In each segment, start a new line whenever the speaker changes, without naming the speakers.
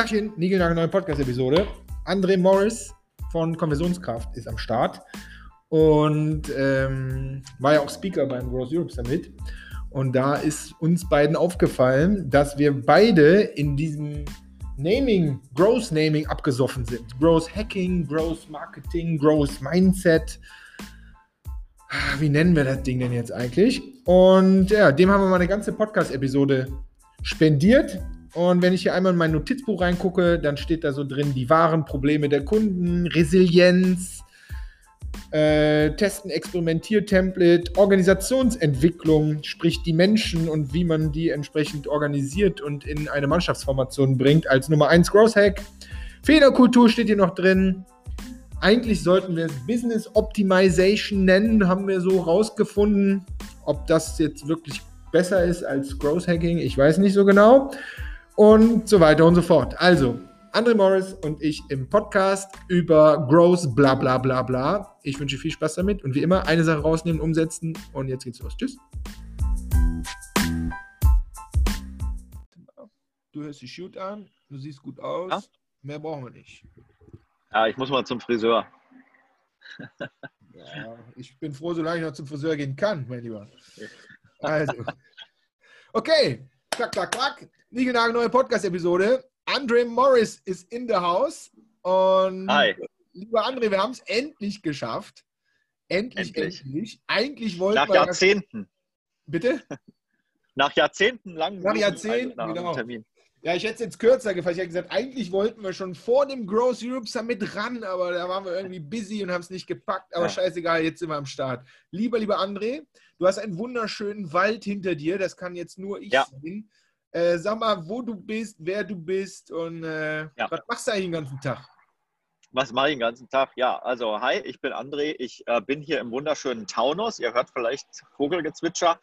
Tachchen, Nigelnagel, neue Podcast-Episode. André Morris von Konversionskraft ist am Start und ähm, war ja auch Speaker beim Growth Europe Summit. Und da ist uns beiden aufgefallen, dass wir beide in diesem Naming, Growth Naming abgesoffen sind. Growth Hacking, Growth Marketing, Growth Mindset. Wie nennen wir das Ding denn jetzt eigentlich? Und ja, dem haben wir mal eine ganze Podcast-Episode spendiert. Und wenn ich hier einmal in mein Notizbuch reingucke, dann steht da so drin die wahren Probleme der Kunden, Resilienz, äh, Testen, Experimentiertemplate, Organisationsentwicklung, sprich die Menschen und wie man die entsprechend organisiert und in eine Mannschaftsformation bringt als Nummer 1 Growth Hack. Fehlerkultur steht hier noch drin. Eigentlich sollten wir es Business Optimization nennen, haben wir so rausgefunden. Ob das jetzt wirklich besser ist als Growth Hacking, ich weiß nicht so genau und so weiter und so fort. Also, André Morris und ich im Podcast über Growth, bla bla bla bla. Ich wünsche viel Spaß damit und wie immer eine Sache rausnehmen, umsetzen und jetzt geht's los. Tschüss. Du hörst die Shoot an, du siehst gut aus. Ja? Mehr brauchen wir nicht.
Ja, ich muss mal zum Friseur.
ja, ich bin froh, solange ich noch zum Friseur gehen kann, mein Lieber. Also. Okay, klack, klack, klack. Nigelnagel, neue Podcast-Episode. Andre Morris ist in der Haus. Und
Hi.
lieber André, wir haben es endlich geschafft. Endlich, endlich, endlich. Eigentlich wollten
Nach wir. Nach Jahrzehnten.
Bitte?
Nach Jahrzehnten lang.
Nach Jahrzehnten, genau. Termin. Ja, ich hätte es jetzt kürzer gefasst. Ich hätte gesagt, eigentlich wollten wir schon vor dem Growth Europe Summit ran, aber da waren wir irgendwie busy und haben es nicht gepackt. Aber ja. scheißegal, jetzt sind wir am Start. Lieber, lieber André, du hast einen wunderschönen Wald hinter dir. Das kann jetzt nur ich
ja.
sehen. Äh, sag mal, wo du bist, wer du bist und äh, ja. was machst du eigentlich den ganzen Tag?
Was mache ich den ganzen Tag? Ja, also hi, ich bin André. Ich äh, bin hier im wunderschönen Taunus. Ihr hört vielleicht Vogelgezwitscher.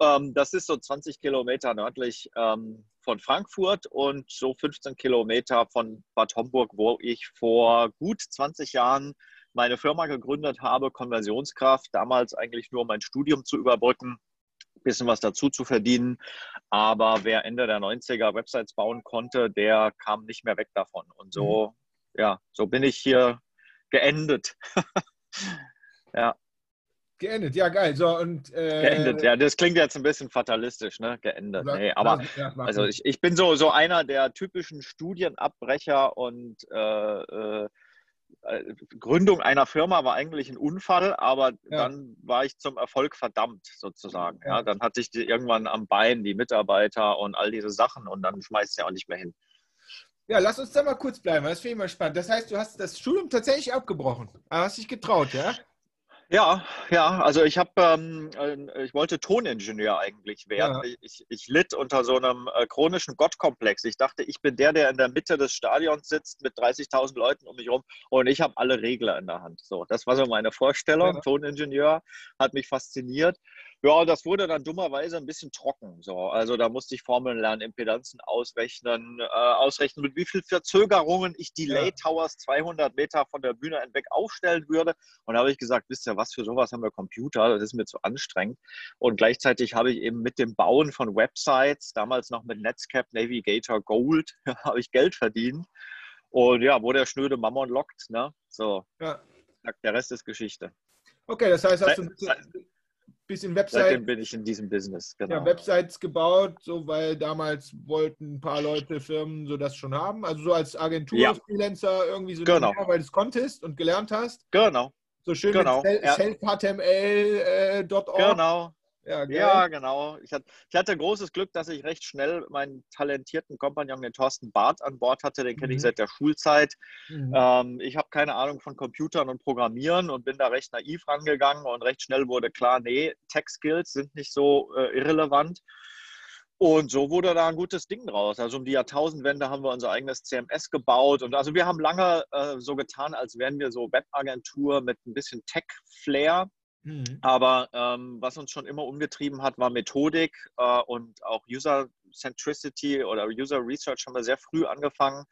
Ähm, das ist so 20 Kilometer nördlich ähm, von Frankfurt und so 15 Kilometer von Bad Homburg, wo ich vor gut 20 Jahren meine Firma gegründet habe, Konversionskraft. Damals eigentlich nur mein Studium zu überbrücken bisschen was dazu zu verdienen. Aber wer Ende der 90er Websites bauen konnte, der kam nicht mehr weg davon. Und so, mhm. ja, so bin ich hier geendet. ja.
Geendet, ja geil. So, und,
äh, geendet, ja, das klingt jetzt ein bisschen fatalistisch, ne? Geendet. Nee, aber also ich, ich bin so, so einer der typischen Studienabbrecher und äh, äh, Gründung einer Firma war eigentlich ein Unfall, aber ja. dann war ich zum Erfolg verdammt sozusagen. Ja. dann hatte ich die irgendwann am Bein die Mitarbeiter und all diese Sachen und dann schmeißt ja auch nicht mehr hin.
Ja, lass uns da mal kurz bleiben. Das finde ich mal spannend. Das heißt, du hast das Studium tatsächlich abgebrochen. Aber hast dich getraut, ja?
Ja, ja, also ich habe, ähm, äh, ich wollte Toningenieur eigentlich werden. Ja. Ich, ich litt unter so einem äh, chronischen Gottkomplex. Ich dachte, ich bin der, der in der Mitte des Stadions sitzt mit 30.000 Leuten um mich rum und ich habe alle Regler in der Hand. So, das war so meine Vorstellung. Ja. Toningenieur hat mich fasziniert. Ja, das wurde dann dummerweise ein bisschen trocken. So. Also da musste ich Formeln lernen, Impedanzen ausrechnen, äh, ausrechnen, mit wie viel Verzögerungen ich Delay Towers 200 Meter von der Bühne hinweg aufstellen würde. Und da habe ich gesagt, wisst ihr was, für sowas haben wir Computer, das ist mir zu anstrengend. Und gleichzeitig habe ich eben mit dem Bauen von Websites, damals noch mit Netscape Navigator Gold, habe ich Geld verdient. Und ja, wo der schnöde Mammon lockt, ne? So, ja. der Rest ist Geschichte.
Okay, das heißt, hast du bisschen Websites.
Seitdem bin ich in diesem Business,
genau. Ja, Websites gebaut, so weil damals wollten ein paar Leute, Firmen so das schon haben. Also so als Agentur, ja. Freelancer irgendwie so,
genau.
weil du es konntest und gelernt hast.
Genau.
So schön
genau.
mit self-html.org. Äh,
genau. Ja, ja, genau. Ich hatte, ich hatte, großes Glück, dass ich recht schnell meinen talentierten Kompagnon, den Thorsten Barth, an Bord hatte. Den kenne mhm. ich seit der Schulzeit. Mhm. Ähm, ich habe keine Ahnung von Computern und Programmieren und bin da recht naiv rangegangen und recht schnell wurde klar, nee, Tech-Skills sind nicht so äh, irrelevant. Und so wurde da ein gutes Ding draus. Also um die Jahrtausendwende haben wir unser eigenes CMS gebaut. Und also wir haben lange äh, so getan, als wären wir so Webagentur mit ein bisschen Tech-Flair. Mhm. Aber ähm, was uns schon immer umgetrieben hat, war Methodik äh, und auch User Centricity oder User Research haben wir sehr früh angefangen.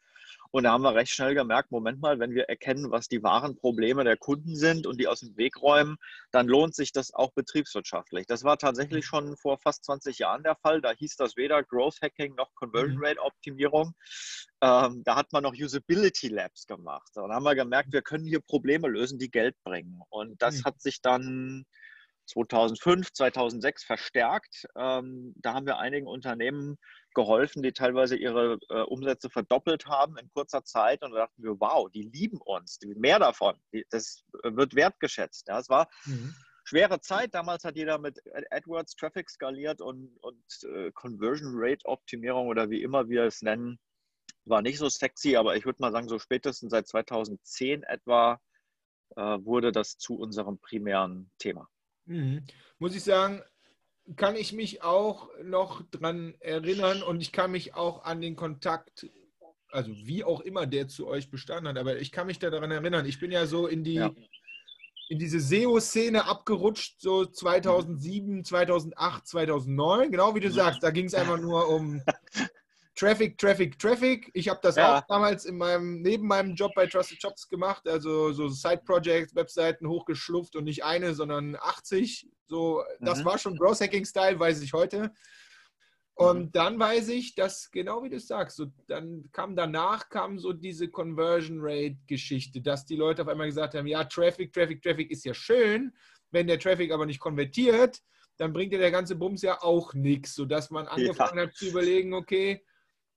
Und da haben wir recht schnell gemerkt, Moment mal, wenn wir erkennen, was die wahren Probleme der Kunden sind und die aus dem Weg räumen, dann lohnt sich das auch betriebswirtschaftlich. Das war tatsächlich schon vor fast 20 Jahren der Fall. Da hieß das weder Growth Hacking noch Conversion mhm. Rate Optimierung. Ähm, da hat man noch Usability Labs gemacht. Und haben wir gemerkt, wir können hier Probleme lösen, die Geld bringen. Und das mhm. hat sich dann 2005, 2006 verstärkt. Ähm, da haben wir einigen Unternehmen geholfen, die teilweise ihre äh, Umsätze verdoppelt haben in kurzer Zeit. Und da dachten wir, wow, die lieben uns, die, mehr davon, die, das wird wertgeschätzt. Ja, es war mhm. schwere Zeit. Damals hat jeder mit AdWords Traffic skaliert und, und äh, Conversion Rate Optimierung oder wie immer wir es nennen, war nicht so sexy. Aber ich würde mal sagen, so spätestens seit 2010 etwa äh, wurde das zu unserem primären Thema.
Mhm. Muss ich sagen, kann ich mich auch noch dran erinnern und ich kann mich auch an den Kontakt, also wie auch immer der zu euch bestanden hat, aber ich kann mich daran erinnern. Ich bin ja so in die, ja. in diese SEO-Szene abgerutscht, so 2007, 2008, 2009, genau wie du sagst. Da ging es einfach nur um Traffic, Traffic, Traffic. Ich habe das ja. auch damals in meinem, neben meinem Job bei Trusted Shops gemacht, also so Side-Projects, Webseiten hochgeschlupft und nicht eine, sondern 80. So, das mhm. war schon Growth Hacking-Style, weiß ich heute. Und mhm. dann weiß ich, dass, genau wie du sagst, so, dann kam danach kam so diese Conversion Rate-Geschichte, dass die Leute auf einmal gesagt haben, ja, Traffic, Traffic, Traffic ist ja schön, wenn der Traffic aber nicht konvertiert, dann bringt dir der ganze Bums ja auch nichts, sodass man angefangen ja. hat zu überlegen, okay,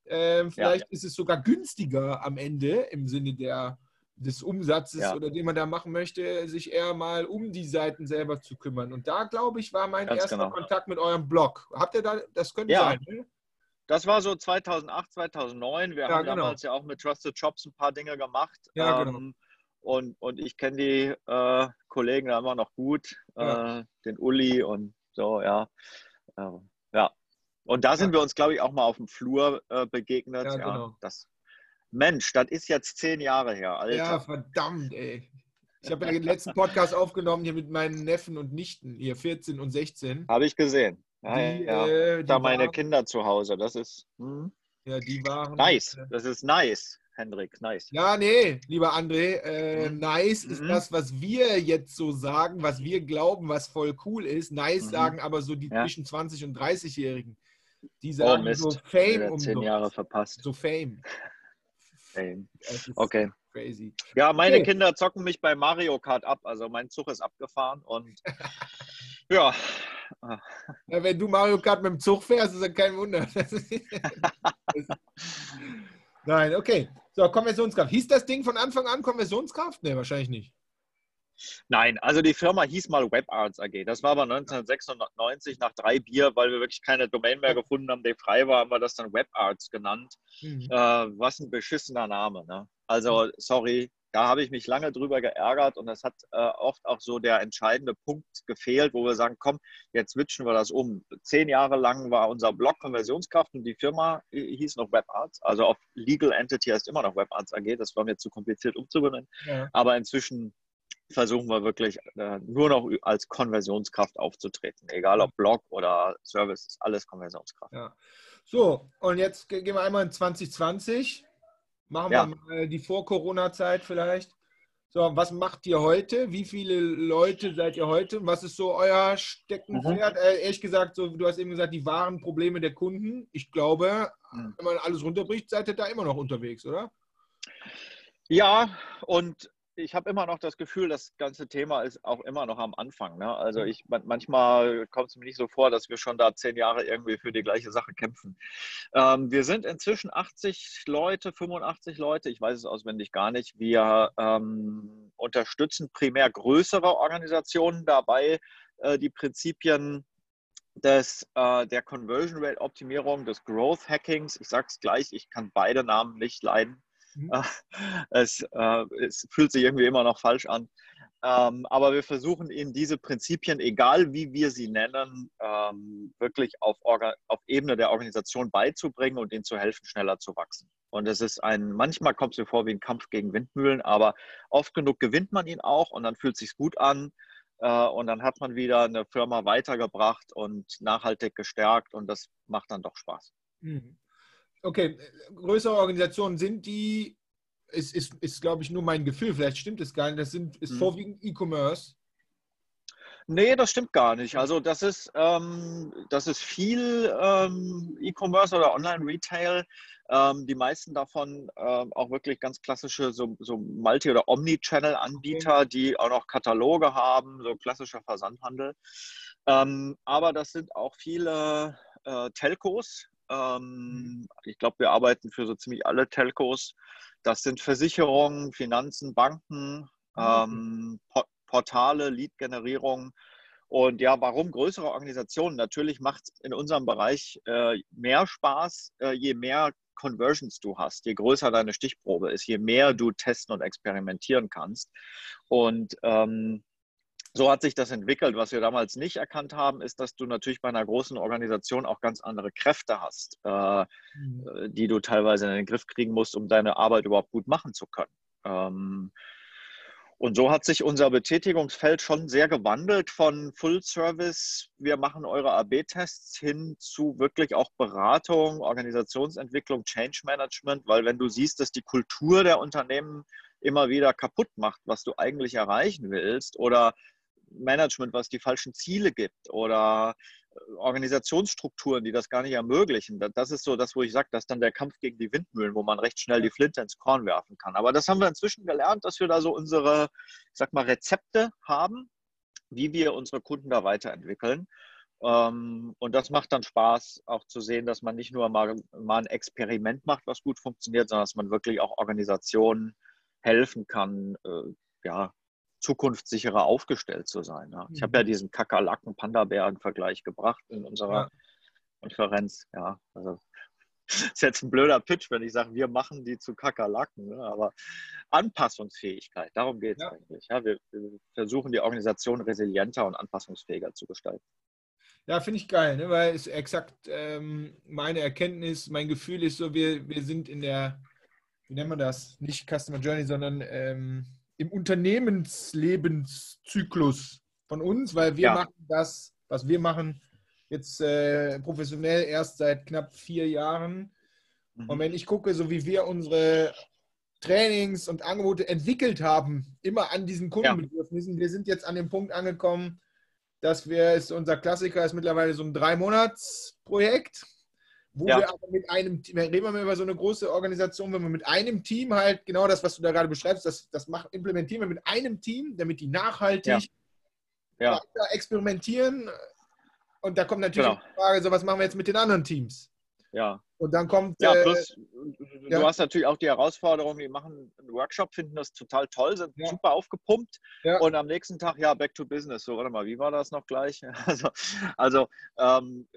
ähm, vielleicht ja. ist es sogar günstiger am Ende im Sinne der, des Umsatzes ja. oder den man da machen möchte, sich eher mal um die Seiten selber zu kümmern. Und da, glaube ich, war mein Ganz erster genau. Kontakt mit eurem Blog. Habt ihr da, das könnte ja. sein, ne?
Das war so 2008, 2009. Wir ja, haben genau. damals ja auch mit Trusted Shops ein paar Dinge gemacht. Ja, genau. ähm, und, und ich kenne die äh, Kollegen da immer noch gut, äh, den Uli und so, ja. Äh, ja, und da sind ja. wir uns, glaube ich, auch mal auf dem Flur äh, begegnet. Ja, ja genau. das, Mensch, das ist jetzt zehn Jahre her, Alter. Ja,
verdammt, ey. Ich habe ja den letzten Podcast aufgenommen hier mit meinen Neffen und Nichten, hier 14 und 16.
Habe ich gesehen. Die, ja. Äh, da meine waren, Kinder zu Hause, das ist. Hm.
Ja, die waren.
Nice, äh, das ist nice. Hendrik, nice.
Ja, nee, lieber André, äh, mhm. nice ist mhm. das, was wir jetzt so sagen, was wir glauben, was voll cool ist. Nice mhm. sagen aber so die ja. zwischen 20 und 30-Jährigen. Die sagen oh, so Fame
um zehn Jahre verpasst.
So Fame.
Fame. Okay. Crazy. Ja, meine okay. Kinder zocken mich bei Mario Kart ab. Also mein Zug ist abgefahren und ja.
ja. Wenn du Mario Kart mit dem Zug fährst, ist das kein Wunder. Nein, okay. So, Konversionskraft. Hieß das Ding von Anfang an Konversionskraft? Nee, wahrscheinlich nicht.
Nein, also die Firma hieß mal WebArts AG. Das war aber 1996 nach drei Bier, weil wir wirklich keine Domain mehr gefunden haben, die frei war, haben wir das dann WebArts genannt. Mhm. Äh, was ein beschissener Name. Ne? Also, mhm. sorry, da habe ich mich lange drüber geärgert und es hat äh, oft auch so der entscheidende Punkt gefehlt, wo wir sagen, komm, jetzt switchen wir das um. Zehn Jahre lang war unser Blog Konversionskraft und die Firma hieß noch WebArts. Also auf Legal Entity heißt immer noch WebArts AG. Das war mir zu kompliziert umzubenennen. Ja. Aber inzwischen versuchen wir wirklich äh, nur noch als Konversionskraft aufzutreten. Egal ob Blog oder Service, ist alles Konversionskraft.
Ja. So, und jetzt gehen wir einmal in 2020. Machen ja. wir mal die Vor-Corona-Zeit vielleicht. So, was macht ihr heute? Wie viele Leute seid ihr heute? Was ist so euer Steckenpferd? Mhm. Äh, ehrlich gesagt, so, du hast eben gesagt, die wahren Probleme der Kunden. Ich glaube, mhm. wenn man alles runterbricht, seid ihr da immer noch unterwegs, oder?
Ja, und ich habe immer noch das Gefühl, das ganze Thema ist auch immer noch am Anfang. Ne? Also ich manchmal kommt es mir nicht so vor, dass wir schon da zehn Jahre irgendwie für die gleiche Sache kämpfen. Ähm, wir sind inzwischen 80 Leute, 85 Leute, ich weiß es auswendig gar nicht. Wir ähm, unterstützen primär größere Organisationen dabei, äh, die Prinzipien des, äh, der Conversion Rate Optimierung, des Growth Hackings, ich sage es gleich, ich kann beide Namen nicht leiden, Mhm. Es, äh, es, fühlt sich irgendwie immer noch falsch an. Ähm, aber wir versuchen Ihnen diese Prinzipien, egal wie wir sie nennen, ähm, wirklich auf, auf, Ebene der Organisation beizubringen und ihnen zu helfen, schneller zu wachsen. Und es ist ein, manchmal kommt es mir vor wie ein Kampf gegen Windmühlen, aber oft genug gewinnt man ihn auch und dann fühlt es sich gut an. Äh, und dann hat man wieder eine Firma weitergebracht und nachhaltig gestärkt und das macht dann doch Spaß.
Mhm. Okay, größere Organisationen sind die, ist, ist, ist glaube ich, nur mein Gefühl, vielleicht stimmt es gar nicht, das sind, ist hm. vorwiegend E-Commerce.
Nee, das stimmt gar nicht. Also das ist, ähm, das ist viel ähm, E-Commerce oder Online-Retail. Ähm, die meisten davon ähm, auch wirklich ganz klassische so, so Multi- oder Omni-Channel-Anbieter, okay. die auch noch Kataloge haben, so klassischer Versandhandel. Ähm, aber das sind auch viele äh, Telcos. Ähm, mhm. ich glaube, wir arbeiten für so ziemlich alle Telcos. Das sind Versicherungen, Finanzen, Banken, mhm. Portale, Lead-Generierung. Und ja, warum größere Organisationen? Natürlich macht es in unserem Bereich äh, mehr Spaß, äh, je mehr Conversions du hast, je größer deine Stichprobe ist, je mehr du testen und experimentieren kannst. Und ähm, so hat sich das entwickelt. Was wir damals nicht erkannt haben, ist, dass du natürlich bei einer großen Organisation auch ganz andere Kräfte hast, äh, mhm. Äh, die du teilweise in den Griff kriegen musst, um deine Arbeit überhaupt gut machen zu können. Ähm, und so hat sich unser Betätigungsfeld schon sehr gewandelt von Full Service, wir machen eure AB-Tests hin zu wirklich auch Beratung, Organisationsentwicklung, Change Management, weil wenn du siehst, dass die Kultur der Unternehmen immer wieder kaputt macht, was du eigentlich erreichen willst oder Management, was die falschen Ziele gibt oder Organisationsstrukturen, die das gar nicht ermöglichen. Das ist so das, wo ich sage, das ist dann der Kampf gegen die Windmühlen, wo man recht schnell die Flinte ins Korn werfen kann. Aber das haben wir inzwischen gelernt, dass wir da so unsere, ich sag mal, Rezepte haben, wie wir unsere Kunden da weiterentwickeln. Ähm, und das macht dann Spaß, auch zu sehen, dass man nicht nur mal, mal ein Experiment macht, was gut funktioniert, sondern dass man wirklich auch Organisationen helfen kann, äh, ja, zukunftssicherer aufgestellt zu sein. Ja. Ich habe ja mhm. diesen Kakerlaken-Panda-Bären-Vergleich gebracht in unserer ja. Konferenz. Ja, also ist jetzt ein blöder Pitch, wenn ich sage, wir machen die zu Kakerlaken, ne? aber Anpassungsfähigkeit, darum geht es ja. eigentlich. Ja, wir, wir, versuchen die Organisation resilienter und anpassungsfähiger zu gestalten.
Ja, finde ich geil, ne? weil es exakt ähm, meine Erkenntnis, mein Gefühl ist so, wir, wir sind in der, wie nennt man das, nicht Customer Journey, sondern ähm, im Unternehmenslebenszyklus von uns, weil wir ja. machen das, was wir machen, jetzt äh, professionell erst seit knapp vier Jahren. Mhm. Und wenn ich gucke, so wie wir unsere Trainings und Angebote entwickelt haben, immer an diesen Kundenbedürfnissen, ja. wir sind jetzt an dem Punkt angekommen, dass wir, ist unser Klassiker ist mittlerweile so ein Drei-Monats-Projekt wo ja. wir aber mit einem Team, reden wir mal über so eine große Organisation, wenn wir mit einem Team halt genau das, was du da gerade beschreibst, das, das machen, implementieren wir mit einem Team, damit die nachhaltig ja. Ja. experimentieren. Und da kommt natürlich genau. die Frage, so was machen wir jetzt mit den anderen Teams?
Ja.
Und dann kommt.
Ja, äh, plus, äh, du hast natürlich auch die Herausforderung, die machen einen Workshop, finden das total toll, sind super aufgepumpt und am nächsten Tag, ja, back to business. So, warte mal, wie war das noch gleich? Also, also ähm,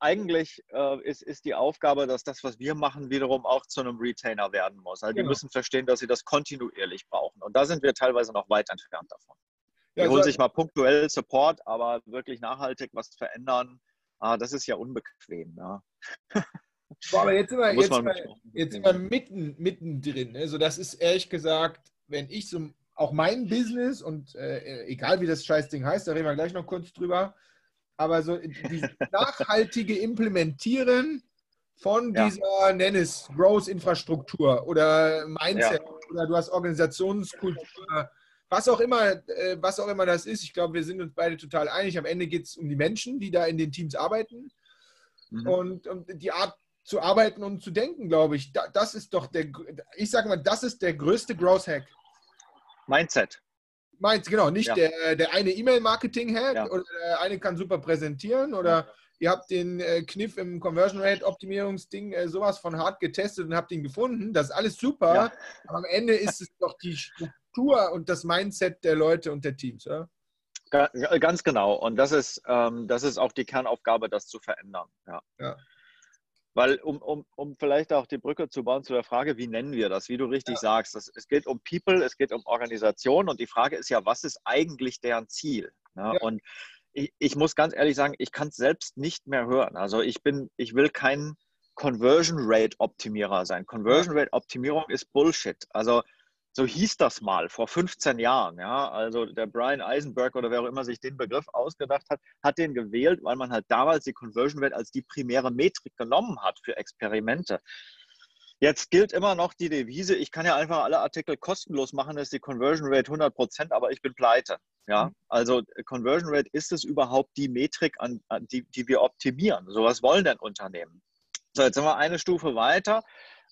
eigentlich äh, ist, ist die Aufgabe, dass das, was wir machen, wiederum auch zu einem Retainer werden muss. Also genau. die müssen verstehen, dass sie das kontinuierlich brauchen. Und da sind wir teilweise noch weit entfernt davon. Die ja, holen sich mal punktuell Support, aber wirklich nachhaltig was verändern, ah, das ist ja unbequem. Ja.
Boah, aber jetzt sind wir, jetzt, mal, jetzt sind wir mitten, mittendrin. Also das ist ehrlich gesagt, wenn ich so auch mein Business und äh, egal wie das Scheißding heißt, da reden wir gleich noch kurz drüber, aber so die nachhaltige Implementieren von ja. dieser, nenn es, Growth-Infrastruktur oder Mindset ja. oder du hast Organisationskultur, was auch immer, äh, was auch immer das ist. Ich glaube, wir sind uns beide total einig. Am Ende geht es um die Menschen, die da in den Teams arbeiten mhm. und, und die Art zu arbeiten und zu denken, glaube ich. das ist doch der, ich sage mal, das ist der größte Growth-Hack.
Mindset.
Meinst genau, nicht ja. der, der eine E-Mail-Marketing-Hack ja. oder der eine kann super präsentieren oder ja. ihr habt den äh, Kniff im Conversion Rate Optimierungsding äh, sowas von hart getestet und habt ihn gefunden. Das ist alles super, aber am Ende ist es doch die Struktur und das Mindset der Leute und der Teams, oder?
Ganz genau. Und das ist, ähm, das ist auch die Kernaufgabe, das zu verändern. Ja. Weil, um, um, um vielleicht auch die Brücke zu bauen zu der Frage, wie nennen wir das, wie du richtig ja. sagst, das, es geht um People, es geht um Organisation und die Frage ist ja, was ist eigentlich deren Ziel? Ne? Ja. Und ich, ich, muss ganz ehrlich sagen, ich kann es selbst nicht mehr hören. Also ich bin, ich will kein Conversion Rate Optimierer sein. Conversion Rate Optimierung ist Bullshit. Also So hieß das mal vor 15 Jahren. Ja? Also der Brian Eisenberg oder wer auch immer sich den Begriff ausgedacht hat, hat den gewählt, weil man halt damals die Conversion Rate als die primäre Metrik genommen hat für Experimente. Jetzt gilt immer noch die Devise, ich kann ja einfach alle Artikel kostenlos machen, ist die Conversion Rate 100 Prozent, aber ich bin pleite. Ja, mhm. also Conversion Rate, ist es überhaupt die Metrik, an, an die, die wir optimieren? So was wollen denn Unternehmen? So, jetzt sind wir eine Stufe weiter.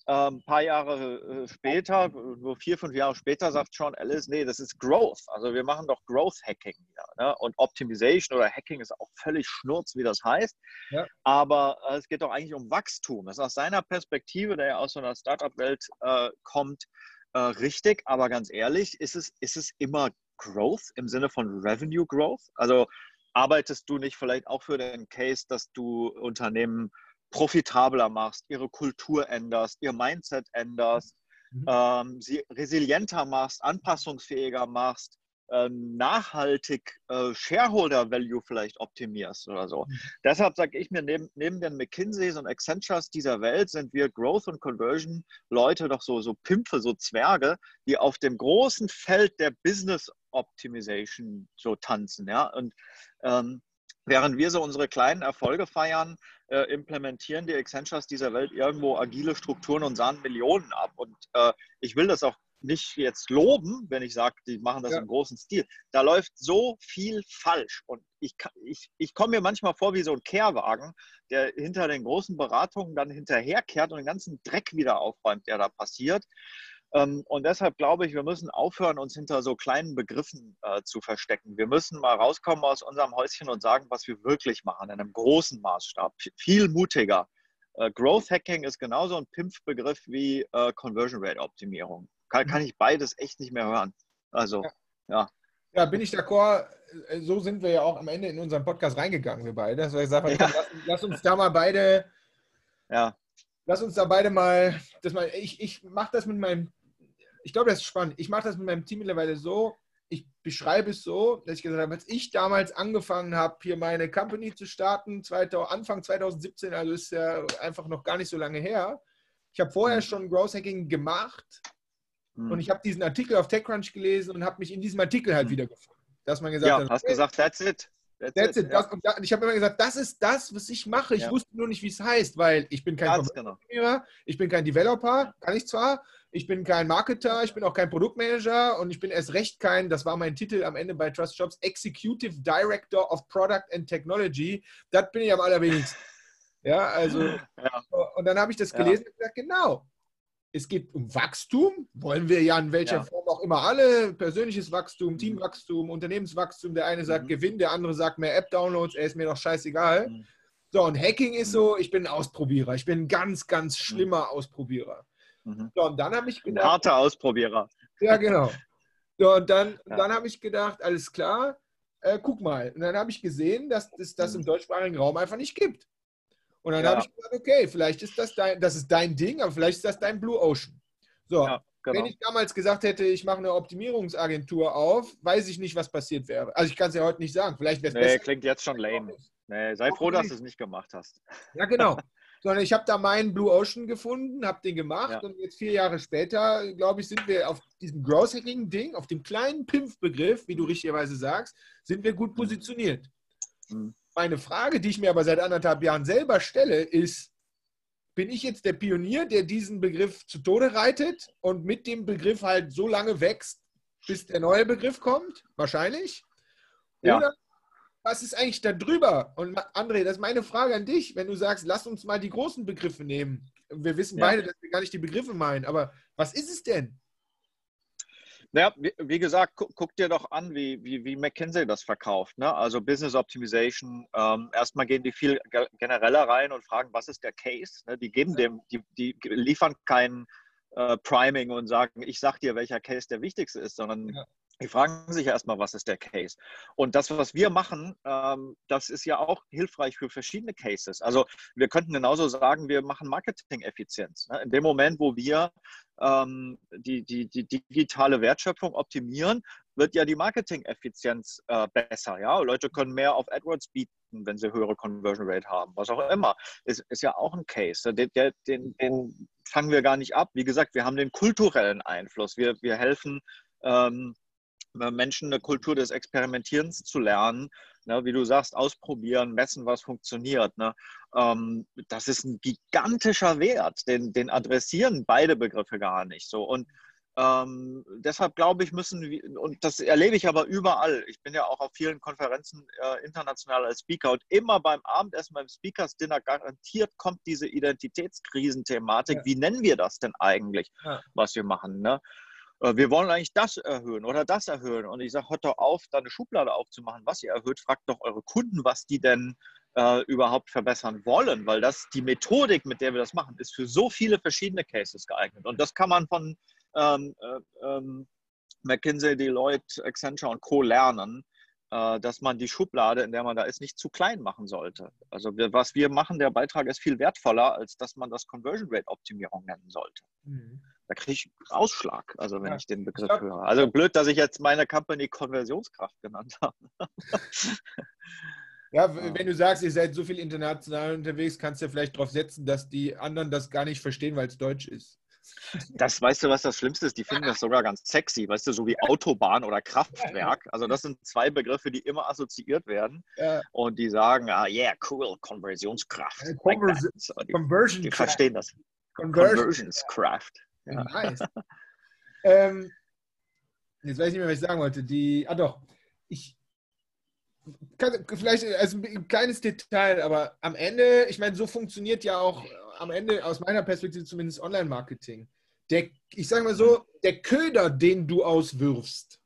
Ein ähm, paar Jahre äh, später, nur vier, fünf Jahre später, sagt Sean Ellis, nee, das ist Growth. Also wir machen doch Growth Hacking wieder. Ne? Und Optimization oder Hacking ist auch völlig schnurz, wie das heißt. Ja. Aber äh, es geht doch eigentlich um Wachstum. Das ist aus seiner Perspektive, der ja aus so einer Startup-Welt äh, kommt, äh, richtig. Aber ganz ehrlich, ist es, ist es immer Growth im Sinne von Revenue Growth? Also arbeitest du nicht vielleicht auch für den Case, dass du Unternehmen profitabler machst, ihre Kultur änderst, ihr Mindset änderst, mhm. ähm, sie resilienter machst, anpassungsfähiger machst, äh, nachhaltig äh, Shareholder Value vielleicht optimierst oder so. Mhm. Deshalb sage ich mir, neben, neben den McKinseys und Accentures dieser Welt sind wir Growth und Conversion Leute doch so, so Pimpfe, so Zwerge, die auf dem großen Feld der Business Optimization so tanzen. Ja? Und ähm, während wir so unsere kleinen Erfolge feiern, äh, implementieren die Accentures dieser Welt irgendwo agile Strukturen und sahen Millionen ab. Und äh, ich will das auch nicht jetzt loben, wenn ich sage, die machen das ja. im großen Stil. Da läuft so viel falsch. Und ich, ich, ich komme mir manchmal vor wie so ein Kehrwagen, der hinter den großen Beratungen dann hinterherkehrt und den ganzen Dreck wieder aufräumt, der da passiert. Ähm, und deshalb glaube ich, wir müssen aufhören, uns hinter so kleinen Begriffen äh, zu verstecken. Wir müssen mal rauskommen aus unserem Häuschen und sagen, was wir wirklich machen, in einem großen Maßstab, viel mutiger. Äh, Growth Hacking ist genauso ein Pimpfbegriff wie äh, Conversion Rate Optimierung. Kann, kann, ich beides echt nicht mehr hören. Also, ja.
Ja, ja bin ich d'accord. So sind wir ja auch am Ende in unseren Podcast reingegangen, wir beide. Wir gesagt haben, ja. lass, lass uns da mal beide ja lass uns da beide mal, das mal ich, ich mache das mit meinem ich glaube, das ist spannend. Ich mache das mit meinem Team mittlerweile so, ich beschreibe es so, dass ich gesagt habe, als ich damals angefangen habe, hier meine Company zu starten, 2000, Anfang 2017, also ist ja einfach noch gar nicht so lange her. Ich habe vorher mhm. schon Growth Hacking gemacht mhm. und ich habe diesen Artikel auf TechCrunch gelesen und habe mich in diesem Artikel halt mhm. wiedergefunden.
Dass man gesagt ja, hat, hast hey, gesagt, that's it.
That's, that's it. it. Das, und ich habe immer gesagt, das ist das, was ich mache. Ich ja. wusste nur nicht, wie es heißt, weil ich bin kein genau. ich bin kein Developer, kann ich zwar, ich bin kein Marketer, ich bin auch kein Produktmanager und ich bin erst recht kein, das war mein Titel am Ende bei Trust Jobs, Executive Director of Product and Technology. Das bin ich am allerwenigsten. Ja, also, ja. und dann habe ich das gelesen ja. und gesagt, genau, es geht um Wachstum, wollen wir ja in welcher ja. Form auch immer alle, persönliches Wachstum, mhm. Teamwachstum, Unternehmenswachstum, der eine sagt mhm. Gewinn, der andere sagt mehr App-Downloads, er ist mir doch scheißegal. Mhm. So, und Hacking ist so, ich bin ein Ausprobierer, ich bin ein ganz, ganz mhm. schlimmer Ausprobierer. Mhm. So, und dann habe ich
gedacht. Ein harter Ausprobierer.
Ja, genau. So, und dann, ja. dann habe ich gedacht, alles klar, äh, guck mal. Und dann habe ich gesehen, dass es das im mhm. deutschsprachigen Raum einfach nicht gibt. Und dann ja. habe ich gesagt, okay, vielleicht ist das dein, das ist dein Ding, aber vielleicht ist das dein Blue Ocean. So, ja, genau. wenn ich damals gesagt hätte, ich mache eine Optimierungsagentur auf, weiß ich nicht, was passiert wäre. Also ich kann es ja heute nicht sagen. Vielleicht wäre
es nee, besser. klingt jetzt schon lame. Nee, sei froh, dass du es nicht gemacht hast.
Ja, genau. sondern ich habe da meinen Blue Ocean gefunden, habe den gemacht ja. und jetzt vier Jahre später, glaube ich, sind wir auf diesem Growth Hacking Ding, auf dem kleinen Pimpf-Begriff, wie du richtigerweise sagst, sind wir gut mhm. positioniert. Mhm. Meine Frage, die ich mir aber seit anderthalb Jahren selber stelle, ist, bin ich jetzt der Pionier, der diesen Begriff zu Tode reitet und mit dem Begriff halt so lange wächst, bis der neue Begriff kommt? Wahrscheinlich. Ja. Oder was ist eigentlich da drüber? Und André, das ist meine Frage an dich, wenn du sagst, lass uns mal die großen Begriffe nehmen. Wir wissen ja. beide, dass wir gar nicht die Begriffe meinen, aber was ist es denn?
Naja, wie, wie gesagt, guck, guck, dir doch an, wie, wie, wie McKinsey das verkauft. Ne? Also Business Optimization. Ähm, erstmal gehen die viel genereller rein und fragen, was ist der Case? Ne? Die geben dem, die, die liefern kein äh, Priming und sagen, ich sag dir, welcher Case der wichtigste ist, sondern ja die fragen sich ja erstmal, was ist der Case? Und das, was wir machen, ähm, das ist ja auch hilfreich für verschiedene Cases. Also wir könnten genauso sagen, wir machen Marketing-Effizienz. Ne? In dem Moment, wo wir ähm, die, die, die digitale Wertschöpfung optimieren, wird ja die Marketing-Effizienz äh, besser. Ja? Leute können mehr auf AdWords bieten, wenn sie höhere Conversion Rate haben, was auch immer. Ist, ist ja auch ein Case. Den, den, den fangen wir gar nicht ab. Wie gesagt, wir haben den kulturellen Einfluss. Wir, wir helfen ähm, Menschen eine Kultur des Experimentierens zu lernen, ne, wie du sagst, ausprobieren, messen, was funktioniert. Ne, ähm, das ist ein gigantischer Wert, den, den adressieren beide Begriffe gar nicht. So. Und ähm, deshalb glaube ich, müssen wir, und das erlebe ich aber überall. Ich bin ja auch auf vielen Konferenzen äh, international als Speaker und immer beim Abendessen, beim Speakers Dinner garantiert kommt diese Identitätskrisenthematik. Ja. Wie nennen wir das denn eigentlich, ja. was wir machen? Ne? Äh, wir wollen eigentlich das erhöhen oder das erhöhen. Und ich sage, hört doch auf, da eine Schublade aufzumachen, was ihr erhöht. Fragt doch eure Kunden, was die denn äh, überhaupt verbessern wollen, weil das die Methodik, mit der wir das machen, ist für so viele verschiedene Cases geeignet. Und das kann man von ähm, äh, ähm, McKinsey, Deloitte, Accenture und Co. lernen, äh, dass man die Schublade, in der man da ist, nicht zu klein machen sollte. Also wir, was wir machen, der Beitrag ist viel wertvoller, als dass man das Conversion Rate Optimierung nennen sollte. Mhm da kriege ich Ausschlag, also wenn ja. ich den Begriff ich höre. Also blöd, dass ich jetzt meine Company Konversionskraft genannt habe.
Ja, wenn du sagst, ihr seid so viel international unterwegs, kannst du ja vielleicht darauf setzen, dass die anderen das gar nicht verstehen, weil es Deutsch ist.
Das weißt du, was das Schlimmste ist? Die finden das sogar ganz sexy, weißt du, so wie Autobahn oder Kraftwerk. Also das sind zwei Begriffe, die immer assoziiert werden. Ja. Und die sagen, ah, yeah, cool, Konversionskraft. Ja, Convers like so, die, Conversion die verstehen das. Conversion Conversionskraft. Ja. Nice.
ähm, jetzt weiß ich nicht mehr, was ich sagen wollte. Die, ah doch, ich kann, vielleicht also ein kleines Detail, aber am Ende, ich meine, so funktioniert ja auch am Ende aus meiner Perspektive zumindest Online-Marketing. Der, ich sage mal so, der Köder, den du auswirfst,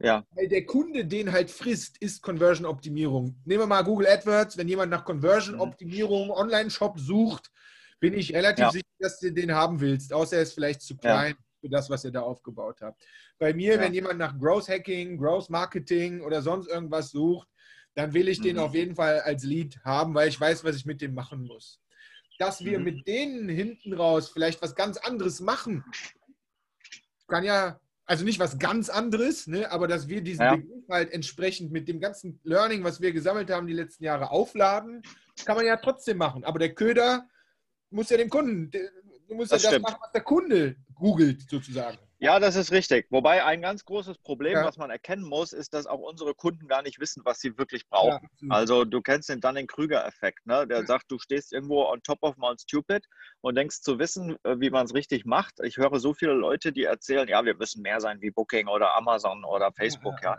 ja. weil der Kunde den halt frisst, ist Conversion-Optimierung. Nehmen wir mal Google AdWords, wenn jemand nach Conversion-Optimierung Online-Shop sucht, bin ich relativ ja. sicher, dass du den haben willst, außer er ist vielleicht zu klein ja. für das, was ihr da aufgebaut habt. Bei mir, ja. wenn jemand nach Growth Hacking, Growth Marketing oder sonst irgendwas sucht, dann will ich mhm. den auf jeden Fall als Lead haben, weil ich weiß, was ich mit dem machen muss. Dass wir mhm. mit denen hinten raus vielleicht was ganz anderes machen, kann ja, also nicht was ganz anderes, ne, aber dass wir diesen ja. Begriff halt entsprechend mit dem ganzen Learning, was wir gesammelt haben die letzten Jahre, aufladen, kann man ja trotzdem machen. Aber der Köder musst ja dem Kunden, du musst das ja das machen, was der Kunde googelt, sozusagen.
Ja, das ist richtig. Wobei ein ganz großes Problem, ja. was man erkennen muss, ist, dass auch unsere Kunden gar nicht wissen, was sie wirklich brauchen. Ja, also du kennst den Dunning-Krüger-Effekt. Ne? Der ja. sagt, du stehst irgendwo on top of Mount Stupid und denkst zu wissen, äh, wie man es richtig macht. Ich höre so viele Leute, die erzählen, ja, wir müssen mehr sein wie Booking oder Amazon oder Facebook. Ja,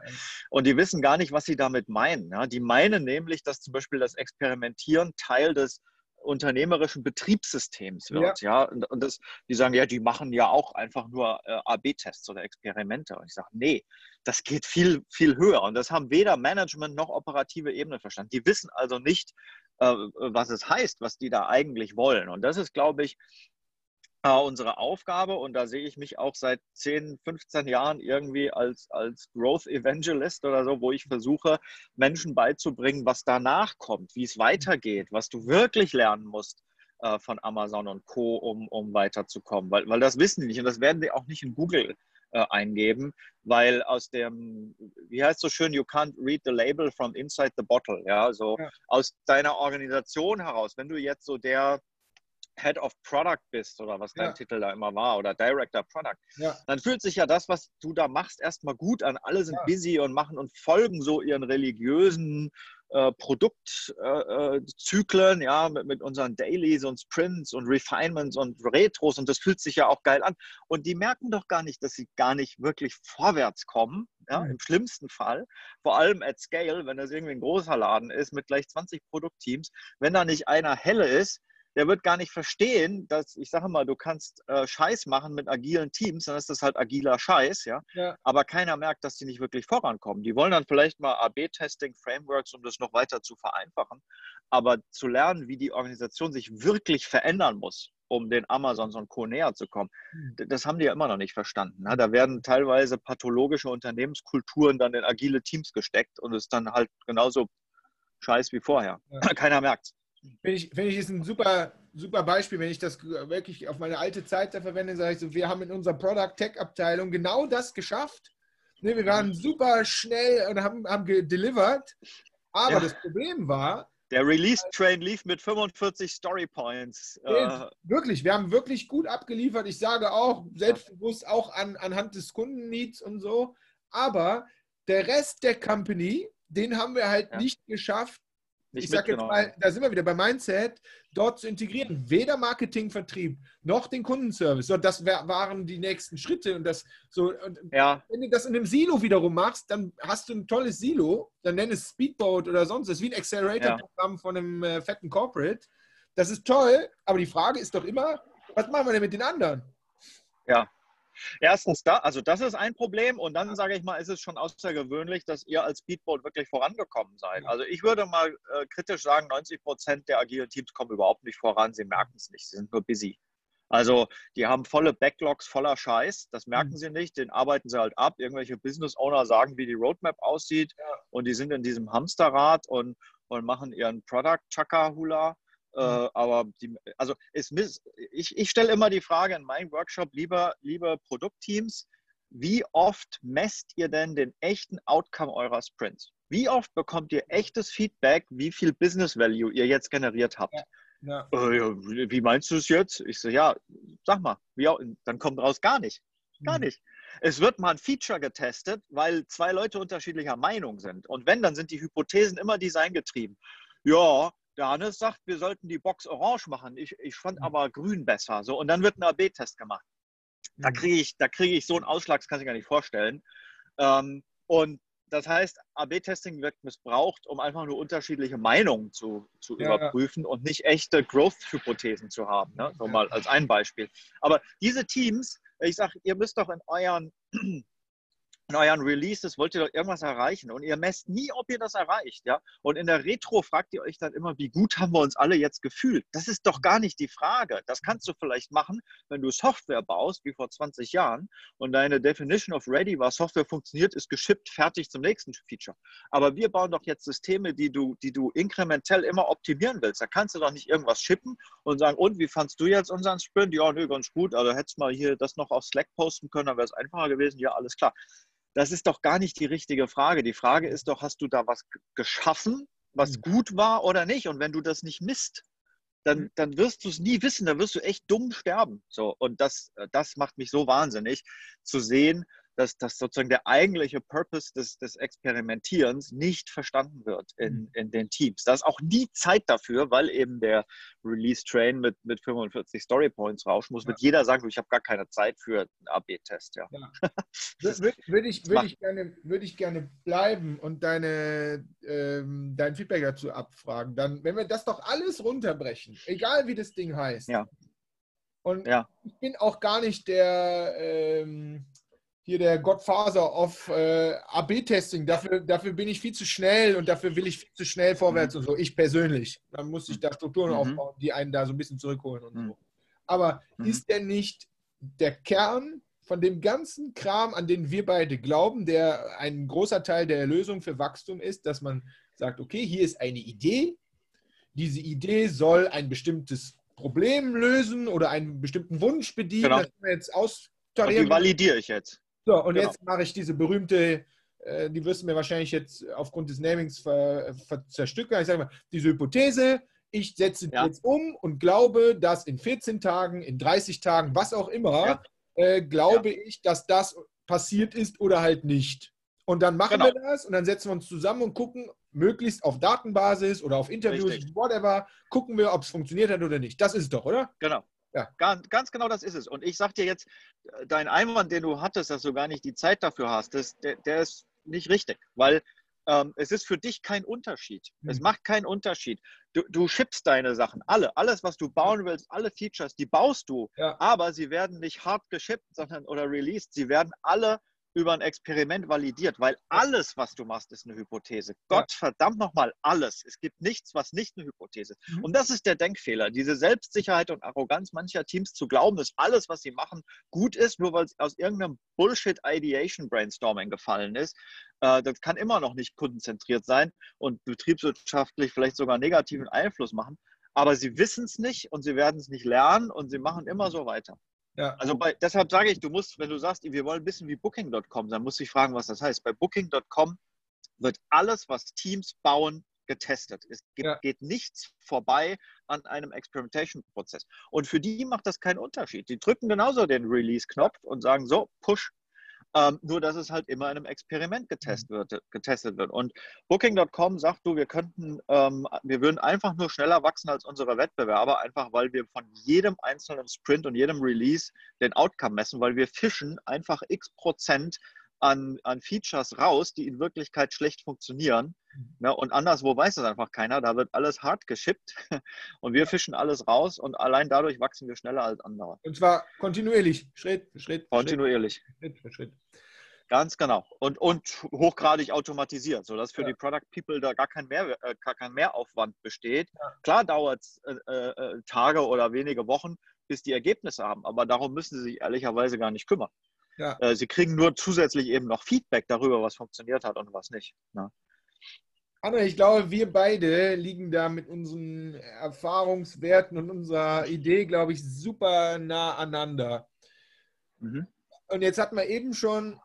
Und die wissen gar nicht, was sie damit meinen. Die meinen nämlich, dass zum Beispiel das Experimentieren Teil des unternehmerischen Betriebssystems wird. Ja. ja? Und, und das, die sagen, ja, die machen ja auch einfach nur äh, AB-Tests oder Experimente. Und ich sage, nee, das geht viel, viel höher. Und das haben weder Management noch operative Ebene verstanden. Die wissen also nicht, äh, was es heißt, was die da eigentlich wollen. Und das ist, glaube ich, äh, unsere Aufgabe und da sehe ich mich auch seit 10, 15 Jahren irgendwie als, als Growth Evangelist oder so, wo ich versuche, Menschen beizubringen, was danach kommt, wie es weitergeht, was du wirklich lernen musst äh, von Amazon und Co., um, um weiterzukommen, weil, weil das wissen die nicht und das werden die auch nicht in Google äh, eingeben, weil aus dem, wie heißt so schön, you can't read the label from inside the bottle, ja, so ja. aus deiner Organisation heraus, wenn du jetzt so der Head of Product bist oder was dein ja. Titel da immer war oder Director Product, ja. dann fühlt sich ja das, was du da machst, erstmal gut an. Alle sind ja. busy und machen und folgen so ihren religiösen äh, Produktzyklen, äh, ja, mit, mit, unseren Dailies und Sprints und Refinements und Retros und das fühlt sich ja auch geil an. Und die merken doch gar nicht, dass sie gar nicht wirklich vorwärts kommen, ja, mhm. im schlimmsten Fall. Vor allem at Scale, wenn das irgendwie ein großer Laden ist mit gleich 20 Produktteams, wenn da nicht einer helle ist, der wird gar nicht verstehen, dass, ich sage mal, du kannst äh, Scheiß machen mit agilen Teams, dann ist das halt agiler Scheiß, ja? ja. Aber keiner merkt, dass die nicht wirklich vorankommen. Die wollen dann vielleicht mal AB-Testing, Frameworks, um das noch weiter zu vereinfachen. Aber zu lernen, wie die Organisation sich wirklich verändern muss, um den Amazons und Co. näher zu kommen. Hm. Das haben die ja immer noch nicht verstanden. Ne? Da werden teilweise pathologische Unternehmenskulturen dann in agile Teams gesteckt und es ist dann halt genauso scheiß wie vorher. Ja. Keiner merkt
Finde ich, find ich, ist ein super, super Beispiel, wenn ich das wirklich auf meine alte Zeit da verwende, sage ich so, wir haben in unserer Product Tech Abteilung genau das geschafft. Ne, wir waren super schnell und haben, haben gedelivered. Aber ja. das Problem war,
der Release-Train lief mit 45 Story Points.
Äh, wirklich, wir haben wirklich gut abgeliefert. Ich sage auch, selbstbewusst auch an, anhand des Kundenneeds und so. Aber der Rest der Company, den haben wir halt ja. nicht geschafft, ich sage jetzt mal, da sind wir wieder bei Mindset, dort zu integrieren. Weder Marketing, Vertrieb noch den Kundenservice. So, das wär, waren die nächsten Schritte. Und das so, und ja. wenn du das in einem Silo wiederum machst, dann hast du ein tolles Silo, dann nenn es Speedboat oder sonst was, wie ein Accelerator-Programm ja. von einem äh, fetten Corporate. Das ist toll, aber die Frage ist doch immer, was machen wir denn mit den anderen?
Ja, Erstens, da, also das ist ein Problem und dann sage ich mal, ist es schon außergewöhnlich, dass ihr als Speedboat wirklich vorangekommen seid. Also ich würde mal äh, kritisch sagen, 90 Prozent der agilen Teams kommen überhaupt nicht voran, sie merken es nicht, sie sind nur busy. Also die haben volle Backlogs voller Scheiß, das merken mhm. sie nicht, den arbeiten sie halt ab. Irgendwelche Business Owner sagen, wie die Roadmap aussieht ja. und die sind in diesem Hamsterrad und, und machen ihren Product Chaka Hula äh, mhm. aber die, also es, ich, ich stelle immer die Frage in meinem Workshop, lieber, liebe Produktteams, wie oft messt ihr denn den echten Outcome eurer Sprints? Wie oft bekommt ihr echtes Feedback, wie viel Business Value ihr jetzt generiert habt? Ja. Ja. Äh, wie meinst du es jetzt? Ich so, ja, sag mal, wie, dann kommt raus gar nicht. Gar mhm. nicht. Es wird mal ein Feature getestet, weil zwei Leute unterschiedlicher Meinung sind. Und wenn, dann sind die Hypothesen immer designgetrieben. Ja, der Hannes sagt, wir sollten die Box orange machen. Ich, ich fand mhm. aber grün besser. So, und dann wird ein AB-Test gemacht. Da mhm. kriege ich, krieg ich so einen Ausschlag, das kann ich gar nicht vorstellen. Ähm, und das heißt, AB-Testing wird missbraucht, um einfach nur unterschiedliche Meinungen zu, zu ja, überprüfen ja. und nicht echte Growth-Hypothesen zu haben. Ne? So mal als ein Beispiel. Aber diese Teams, ich sage, ihr müsst doch in euren in euren Releases wollt ihr doch irgendwas erreichen und ihr messt nie, ob ihr das erreicht, ja. Und in der Retro fragt ihr euch dann immer, wie gut haben wir uns alle jetzt gefühlt? Das ist doch gar nicht die Frage. Das kannst du vielleicht machen, wenn du Software baust, wie vor 20 Jahren, und deine Definition of Ready war, Software funktioniert, ist geschippt, fertig zum nächsten Feature. Aber wir bauen doch jetzt Systeme, die du, die du inkrementell immer optimieren willst. Da kannst du doch nicht irgendwas shippen und sagen, und wie fandst du jetzt unseren Sprint? Ja, nö, ganz gut. Also hättest mal hier das noch auf Slack posten können, dann wäre es einfacher gewesen. Ja, alles klar. Das ist doch gar nicht die richtige Frage. Die Frage ist doch, hast du da was geschaffen, was mhm. gut war oder nicht? Und wenn du das nicht misst, dann, mhm. dann wirst du es nie wissen, dann wirst du echt dumm sterben. So, und das, das macht mich so wahnsinnig, zu sehen, dass, dass sozusagen der eigentliche Purpose des, des Experimentierens nicht verstanden wird in, mhm. in den Teams. Da ist auch nie Zeit dafür, weil eben der Release-Train mit, mit 45 Story Points rauschen muss. Ja. Wird jeder sagen, ich habe gar keine Zeit für einen AB-Test. Ja. ja.
Würde würd ich, würd ich, gerne, würd ich gerne bleiben und deine, ähm, dein Feedback dazu abfragen. Dann, wenn wir das doch alles runterbrechen, egal wie das Ding heißt.
Ja.
Und ja. ich bin auch gar nicht der, ähm, hier der Godfather of äh, AB-Testing. Dafür, dafür bin ich viel zu schnell und dafür will ich viel zu schnell vorwärts mhm. und so. Ich persönlich. Dann muss ich da Strukturen mhm. aufbauen, die einen da so ein bisschen zurückholen und mhm. so. Aber mhm. ist denn nicht der Kern von dem ganzen Kram, an den wir beide glauben, der ein großer Teil der Lösung für Wachstum ist, dass man sagt, okay, hier ist eine Idee. Diese Idee soll ein bestimmtes Problem lösen oder einen bestimmten Wunsch bedienen. Genau. Das wir jetzt austarieren.
Und die validiere ich jetzt.
So, und genau. jetzt mache ich diese berühmte, äh, die wirst du mir wahrscheinlich jetzt aufgrund des Namings ver, ver zerstückeln. Ich sage mal, diese Hypothese, ich setze ja. jetzt um und glaube, dass in 14 Tagen, in 30 Tagen, was auch immer, ja. äh, glaube ja. ich, dass das passiert ist oder halt nicht. Und dann machen genau. wir das und dann setzen wir uns zusammen und gucken, möglichst auf Datenbasis oder auf Interviews, Richtig. whatever, gucken wir, ob es funktioniert hat oder nicht. Das ist es doch, oder?
Genau. Ja. Ganz, ganz genau das ist es. Und ich sage dir jetzt, dein Einwand, den du hattest, dass du gar nicht die Zeit dafür hast, das, der, der ist nicht richtig, weil ähm, es ist für dich kein Unterschied. Mhm. Es macht keinen Unterschied. Du, du schippst deine Sachen, alle, alles, was du bauen willst, alle Features, die baust du, ja. aber sie werden nicht hart geschippt, sondern oder released. Sie werden alle über ein Experiment validiert, weil alles, was du machst, ist eine Hypothese. Gott verdammt nochmal alles. Es gibt nichts, was nicht eine Hypothese ist. Mhm. Und das ist der Denkfehler. Diese Selbstsicherheit und Arroganz mancher Teams zu glauben, dass alles, was sie machen, gut ist, nur weil es aus irgendeinem Bullshit-Ideation-Brainstorming gefallen ist. Äh, das kann immer noch nicht kundenzentriert sein und betriebswirtschaftlich vielleicht sogar negativen Einfluss machen. Aber sie wissen es nicht und sie werden es nicht lernen und sie machen immer so weiter. Ja. Also bei, deshalb sage ich, du musst, wenn du sagst, wir wollen ein bisschen wie Booking.com, dann musst du dich fragen, was das heißt. Bei Booking.com wird alles, was Teams bauen, getestet. Es geht, ja. geht nichts vorbei an einem Experimentation-Prozess. Und für die macht das keinen Unterschied. Die drücken genauso den Release-Knopf und sagen so, push, ähm, nur, dass es halt immer in einem Experiment mhm. getestet wird. Getestet wird. Und Booking.com sagt, du, wir könnten, ähm, wir würden einfach nur schneller wachsen als unsere Wettbewerber, einfach weil wir von jedem einzelnen Sprint und jedem Release den Outcome messen, weil wir fischen einfach x Prozent an, an Features raus, die in Wirklichkeit schlecht funktionieren. Mhm. Ne? Und anderswo weiß es einfach keiner. Da wird alles hart geschippt und wir fischen alles raus und allein dadurch wachsen wir schneller als andere.
Und zwar kontinuierlich, Schritt für Schritt.
Kontinuierlich. Schritt für Schritt. Ganz genau. Und, und hochgradig automatisiert, sodass für ja. die Product People da gar kein, Mehr, äh, gar kein Mehraufwand besteht. Ja. Klar dauert es äh, äh, Tage oder wenige Wochen, bis die Ergebnisse haben, aber darum müssen sie sich ehrlicherweise gar nicht kümmern. Ja. Äh, sie kriegen nur zusätzlich eben noch Feedback darüber, was funktioniert hat und was nicht. Ne?
Anna, ich glaube, wir beide liegen da mit unseren Erfahrungswerten und unserer Idee, glaube ich, super nah aneinander. Mhm. Und jetzt hatten wir eben schon,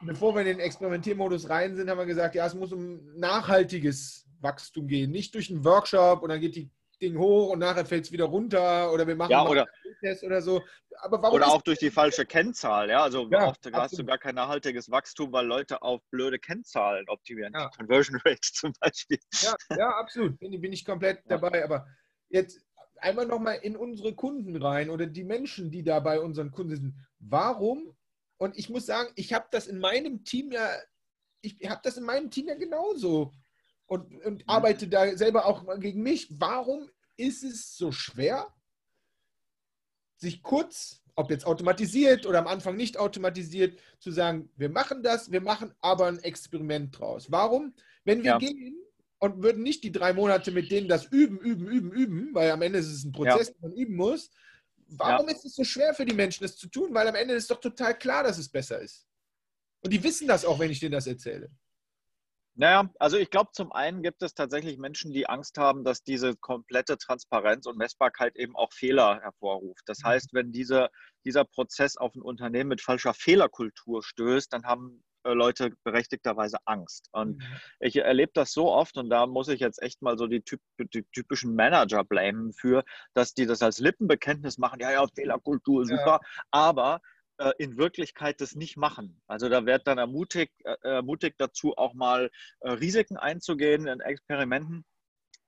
bevor wir in den Experimentiermodus rein sind, haben wir gesagt, ja, es muss um nachhaltiges Wachstum gehen. Nicht durch einen Workshop und dann geht die Ding hoch und nachher fällt es wieder runter oder wir machen
ja, oder,
Test oder so.
Aber warum oder auch durch die falsche Kennzahl, ja. Also ja, oft absolut. hast du gar kein nachhaltiges Wachstum, weil Leute auf blöde Kennzahlen optimieren. Ja. Conversion Rate zum Beispiel.
Ja, ja absolut. Bin, bin ich komplett dabei. Aber jetzt einmal nochmal in unsere Kunden rein oder die Menschen, die da bei unseren Kunden sind. Warum? Und ich muss sagen, ich habe das in meinem Team ja, ich habe das in meinem Team ja genauso und, und mhm. arbeite da selber auch gegen mich. Warum ist es so schwer, sich kurz, ob jetzt automatisiert oder am Anfang nicht automatisiert, zu sagen, wir machen das, wir machen aber ein Experiment draus. Warum? Wenn wir ja. gehen und würden nicht die drei Monate mit denen das üben, üben, üben, üben, weil am Ende ist es ein Prozess, ja. den man üben muss. Warum ja. ist es so schwer für die Menschen, das zu tun? Weil am Ende ist doch total klar, dass es besser ist. Und die wissen das auch, wenn ich denen das erzähle.
Naja, also ich glaube, zum einen gibt es tatsächlich Menschen, die Angst haben, dass diese komplette Transparenz und Messbarkeit eben auch Fehler hervorruft. Das mhm. heißt, wenn diese, dieser Prozess auf ein Unternehmen mit falscher Fehlerkultur stößt, dann haben äh, Leute berechtigterweise Angst. Und mhm. ich erlebe das so oft und da muss ich jetzt echt mal so die, typ, die, typischen Manager blamen für, dass die das als Lippenbekenntnis machen, ja, ja, Fehlerkultur, super, ja. aber äh, in Wirklichkeit das nicht machen. Also da wird dann ermutigt, äh, ermutigt dazu, auch mal äh, Risiken einzugehen in Experimenten.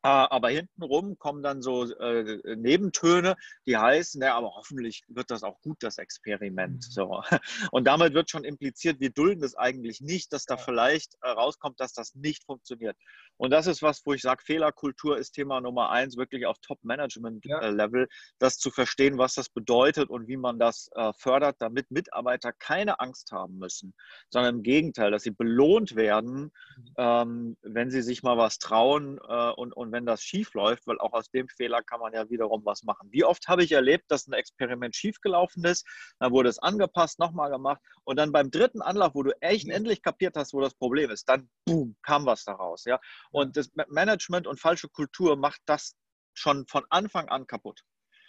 Ah, aber hintenrum kommen dann so äh, Nebentöne, die heißen, ja, aber hoffentlich wird das auch gut, das Experiment. Mhm. So. Und damit wird schon impliziert, wir dulden es eigentlich nicht, dass da vielleicht äh, rauskommt, dass das nicht funktioniert. Und das ist was, wo ich sage, Fehlerkultur ist Thema Nummer eins, wirklich auf Top-Management-Level, ja. das zu verstehen, was das bedeutet und wie man das äh, fördert, damit Mitarbeiter keine Angst haben müssen, sondern im Gegenteil, dass sie belohnt werden, mhm. ähm, wenn sie sich mal was trauen äh, und, und wenn das schief läuft, weil auch aus dem Fehler kann man ja wiederum was machen. Wie oft habe ich erlebt, dass ein Experiment schiefgelaufen ist, dann wurde es angepasst, nochmal gemacht und dann beim dritten Anlauf, wo du echt endlich kapiert hast, wo das Problem ist, dann boom, kam was daraus. Ja? Und das Management und falsche Kultur macht das schon von Anfang an kaputt.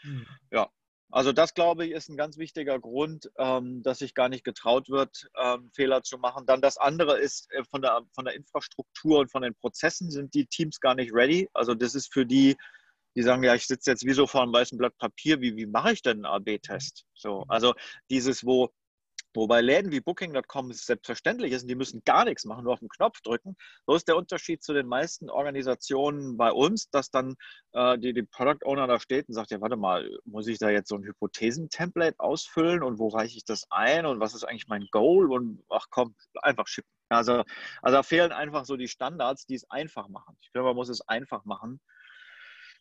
Mhm. Ja, also das, glaube ich, ist ein ganz wichtiger Grund, ähm, dass sich gar nicht getraut wird, ähm, Fehler zu machen. Dann das andere ist, äh, von, der, von der Infrastruktur und von den Prozessen sind die Teams gar nicht ready. Also das ist für die, die sagen, ja, ich sitze jetzt wie so vor einem weißen Blatt Papier, wie, wie mache ich denn einen AB-Test? So, also dieses, wo Wobei Läden wie Booking.com selbstverständlich ist und die müssen gar nichts machen, nur auf den Knopf drücken. So ist der Unterschied zu den meisten Organisationen bei uns, dass dann äh, die, die Product Owner da steht und sagt, ja, warte mal, muss ich da jetzt so ein Hypothesen-Template ausfüllen und wo reiche ich das ein und was ist eigentlich mein Goal und ach komm, einfach schicken. Also, also fehlen einfach so die Standards, die es einfach machen. Ich finde, man muss es einfach machen.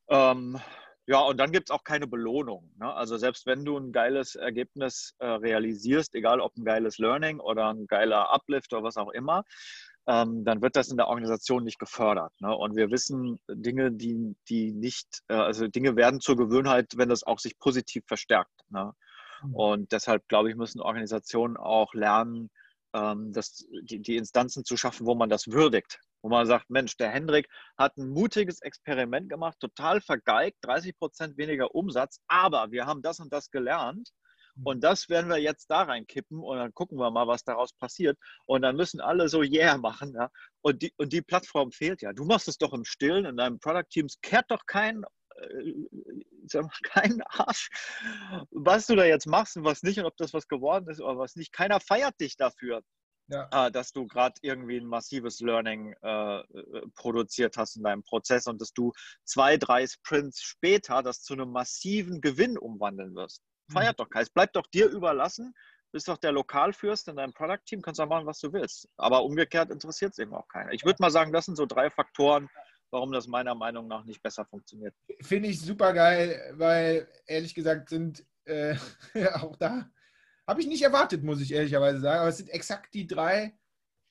Ähm, Ja, und dann gibt es auch keine Belohnung. Ne? Also selbst wenn du ein geiles Ergebnis äh, realisierst, egal ob ein geiles Learning oder ein geiler Uplift oder was auch immer, ähm, dann wird das in der Organisation nicht gefördert. Ne? Und wir wissen Dinge, die, die nicht, äh, also Dinge werden zur Gewohnheit, wenn das auch sich positiv verstärkt. Ne? Mhm. Und deshalb, glaube ich, müssen Organisationen auch lernen, ähm, das, die, die Instanzen zu schaffen, wo man das würdigt. Wo man sagt, Mensch, der Hendrik hat ein mutiges Experiment gemacht, total vergeigt, 30 Prozent weniger Umsatz, aber wir haben das und das gelernt und das werden wir jetzt da reinkippen und dann gucken wir mal, was daraus passiert. Und dann müssen alle so Yeah machen. Ja? Und, die, und die Plattform fehlt ja. Du machst es doch im Stillen in deinem Product Teams, kehrt doch kein, äh, kein Arsch, was du da jetzt machst und was nicht und ob das was geworden ist oder was nicht. Keiner feiert dich dafür. Ja. Äh, dass du gerade irgendwie ein massives Learning äh, äh, produziert hast in deinem Prozess und dass du zwei, drei Sprints später das zu einem massiven Gewinn umwandeln wirst. Feiert doch keins. Bleibt doch dir überlassen. Bist doch der Lokalfürst in deinem Product-Team, kannst auch machen, was du willst. Aber umgekehrt interessiert es eben auch keiner. Ich würde mal sagen, das sind so drei Faktoren, warum das meiner Meinung nach nicht besser funktioniert.
Finde ich super geil, weil ehrlich gesagt sind äh, auch da, habe ich nicht erwartet, muss ich ehrlicherweise sagen, aber es sind exakt die drei,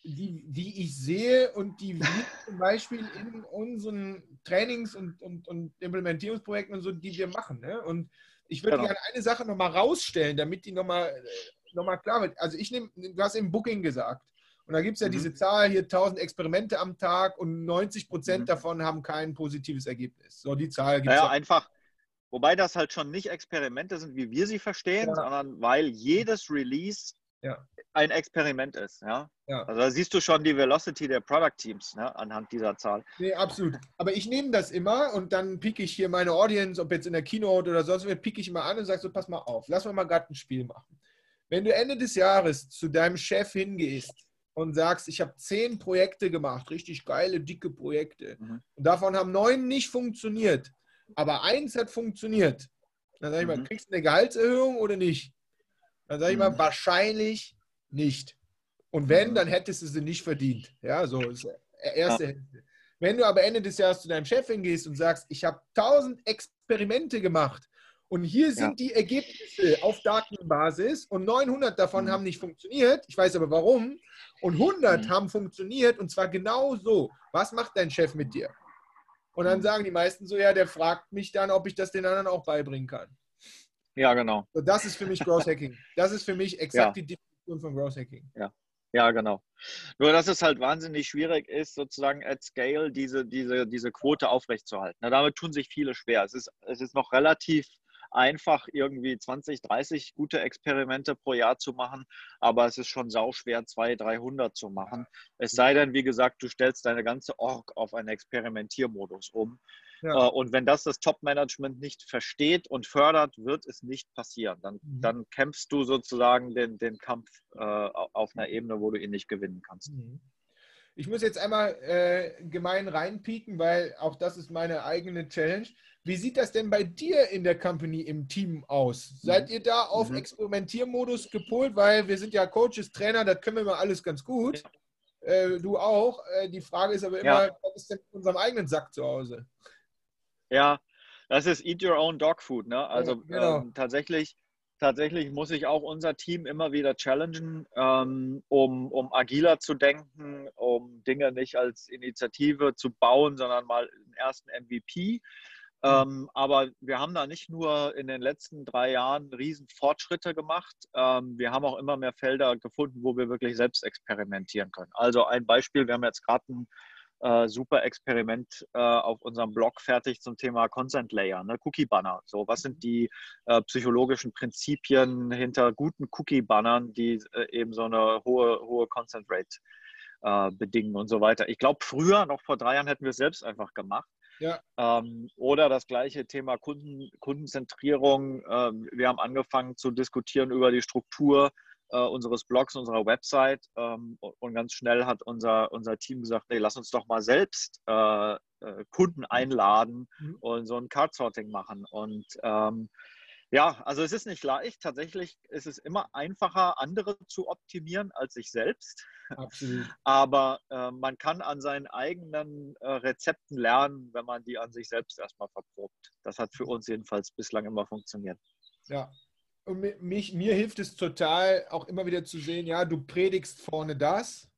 die, die ich sehe und die wir zum Beispiel in unseren Trainings und, und, und Implementierungsprojekten und so, die wir machen. Ne? Und ich würde genau. gerne eine Sache nochmal rausstellen, damit die nochmal äh, noch mal klar wird. Also ich nehme, du hast eben Booking gesagt. Und da gibt es ja mhm. diese Zahl hier 1000 Experimente am Tag und 90 Prozent mhm. davon haben kein positives Ergebnis. So, die Zahl gibt
es. Ja, einfach. Wobei das halt schon nicht Experimente sind, wie wir sie verstehen, ja. sondern weil jedes Release ja. ein Experiment ist. Ja? ja? Also da siehst du schon die Velocity der Product Teams ne, anhand dieser Zahl.
Nee, absolut. Aber ich nehme das immer und dann pieke ich hier meine Audience, ob jetzt in der Keynote oder sonst was, pieke ich immer an und sage so, pass mal auf, lass mal gerade ein Spiel machen. Wenn du Ende des Jahres zu deinem Chef hingehst und sagst, ich habe zehn Projekte gemacht, richtig geile, dicke Projekte, mhm. und davon haben neun nicht funktioniert, aber eins hat funktioniert, dann sage ich mhm. mal, kriegst du eine Gehaltserhöhung oder nicht? Dann sage ich mal, mhm. wahrscheinlich nicht. Und wenn, mhm. dann hättest du sie nicht verdient. Ja, so ist erste Hälfte. Wenn du aber Ende des Jahres zu deinem Chef hingehst und sagst, ich habe 1000 Experimente gemacht und hier sind ja. die Ergebnisse auf Datenbasis und 900 davon mhm. haben nicht funktioniert, ich weiß aber warum, und 100 mhm. haben funktioniert und zwar genau so. Was macht dein Chef mit dir? Und dann sagen die meisten so, ja, der fragt mich dann, ob ich das den anderen auch beibringen kann.
Ja, genau.
So, das ist für mich Growth Hacking. Das ist für mich exakt ja. die Definition von Growth Hacking.
Ja. Ja, genau. Nur, dass es halt wahnsinnig schwierig ist, sozusagen at scale diese, diese, diese Quote aufrechtzuerhalten. Na, damit tun sich viele schwer. Es ist, es ist noch relativ einfach, irgendwie 20, 30 gute Experimente pro Jahr zu machen, aber es ist schon sauschwer, 200, 300 zu machen. Es sei denn, wie gesagt, du stellst deine ganze Org auf einen Experimentiermodus um. Ja. Äh, und wenn das das Top-Management nicht versteht und fördert, wird es nicht passieren. Dann, mhm. dann kämpfst du sozusagen den, den Kampf äh, auf einer Ebene, wo du ihn nicht gewinnen kannst. Mhm.
Ich muss jetzt einmal äh, gemein reinpieken, weil auch das ist meine eigene Challenge. Wie sieht das denn bei dir in der Company im Team aus? Seid ihr da auf mhm. Experimentiermodus gepolt? Weil wir sind ja Coaches, Trainer, das können wir mal alles ganz gut. Äh, du auch. Äh, die Frage ist aber immer, ja. was ist denn in unserem eigenen Sack zu Hause?
Ja, das ist Eat Your Own Dog Food. Ne? Also ja, genau. ähm, tatsächlich, tatsächlich muss ich auch unser Team immer wieder challengen, ähm, um, um agiler zu denken, um Dinge nicht als Initiative zu bauen, sondern mal den ersten MVP. Mhm. Ähm, aber wir haben da nicht nur in den letzten drei Jahren riesen Fortschritte gemacht. Ähm, wir haben auch immer mehr Felder gefunden, wo wir wirklich selbst experimentieren können. Also ein Beispiel, wir haben jetzt gerade ein äh, super Experiment äh, auf unserem Blog fertig zum Thema Consent Layer, ne? Cookie Banner. So, was sind die äh, psychologischen Prinzipien hinter guten Cookie Bannern, die äh, eben so eine hohe, hohe Consent Rate äh, bedingen und so weiter. Ich glaube, früher, noch vor drei Jahren, hätten wir es selbst einfach gemacht. Ja. Ähm, oder das gleiche Thema Kunden, Kundenzentrierung. Ähm, wir haben angefangen zu diskutieren über die Struktur äh, unseres Blogs, unserer Website. Ähm, und ganz schnell hat unser, unser Team gesagt, nee, lass uns doch mal selbst äh, äh Kunden einladen mhm. und so ein Card-Sorting machen. Und ähm, Ja, also es ist nicht leicht. Tatsächlich ist es immer einfacher, andere zu optimieren als sich selbst.
Absolut.
Aber äh, man kann an seinen eigenen äh, Rezepten lernen, wenn man die an sich selbst erstmal verprobt. Das hat für uns jedenfalls bislang immer funktioniert.
Ja. Und mich, mir hilft es total, auch immer wieder zu sehen, ja, du predigst vorne das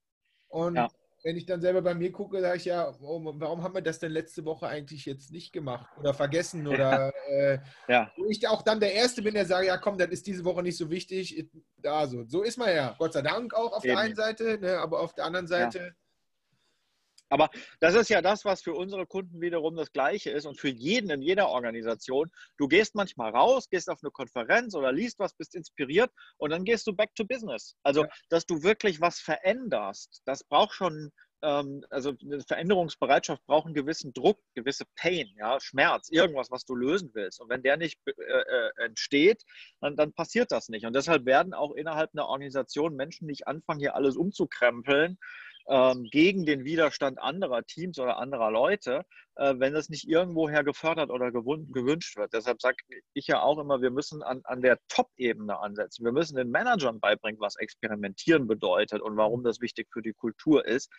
und ja wenn ich dann selber bei mir gucke, sage ich ja, warum haben wir das denn letzte Woche eigentlich jetzt nicht gemacht oder vergessen oder ja. Äh, ja. wo ich auch dann der Erste bin, der sagt, ja komm, das ist diese Woche nicht so wichtig. Da so, so ist man ja, Gott sei Dank auch auf Eben. der einen Seite, ne, aber auf der anderen Seite.
Aber das ist ja das, was für unsere Kunden wiederum das Gleiche ist und für jeden in jeder Organisation. Du gehst manchmal raus, gehst auf eine Konferenz oder liest was, bist inspiriert und dann gehst du back to business. Also, ja. dass du wirklich was veränderst, das braucht schon, ähm, also eine Veränderungsbereitschaft braucht einen gewissen Druck, gewisse Pain, ja, Schmerz, irgendwas, was du lösen willst. Und wenn der nicht äh, äh, entsteht, dann, dann passiert das nicht. Und deshalb werden auch innerhalb einer Organisation Menschen nicht anfangen, hier alles umzukrempeln ähm, gegen den Widerstand anderer Teams oder anderer Leute, äh, wenn es nicht irgendwoher gefördert oder gewünscht wird. Deshalb sage ich ja auch immer, wir müssen an, an der Top-Ebene ansetzen. Wir müssen den Managern beibringen, was Experimentieren bedeutet und warum das wichtig für die Kultur ist.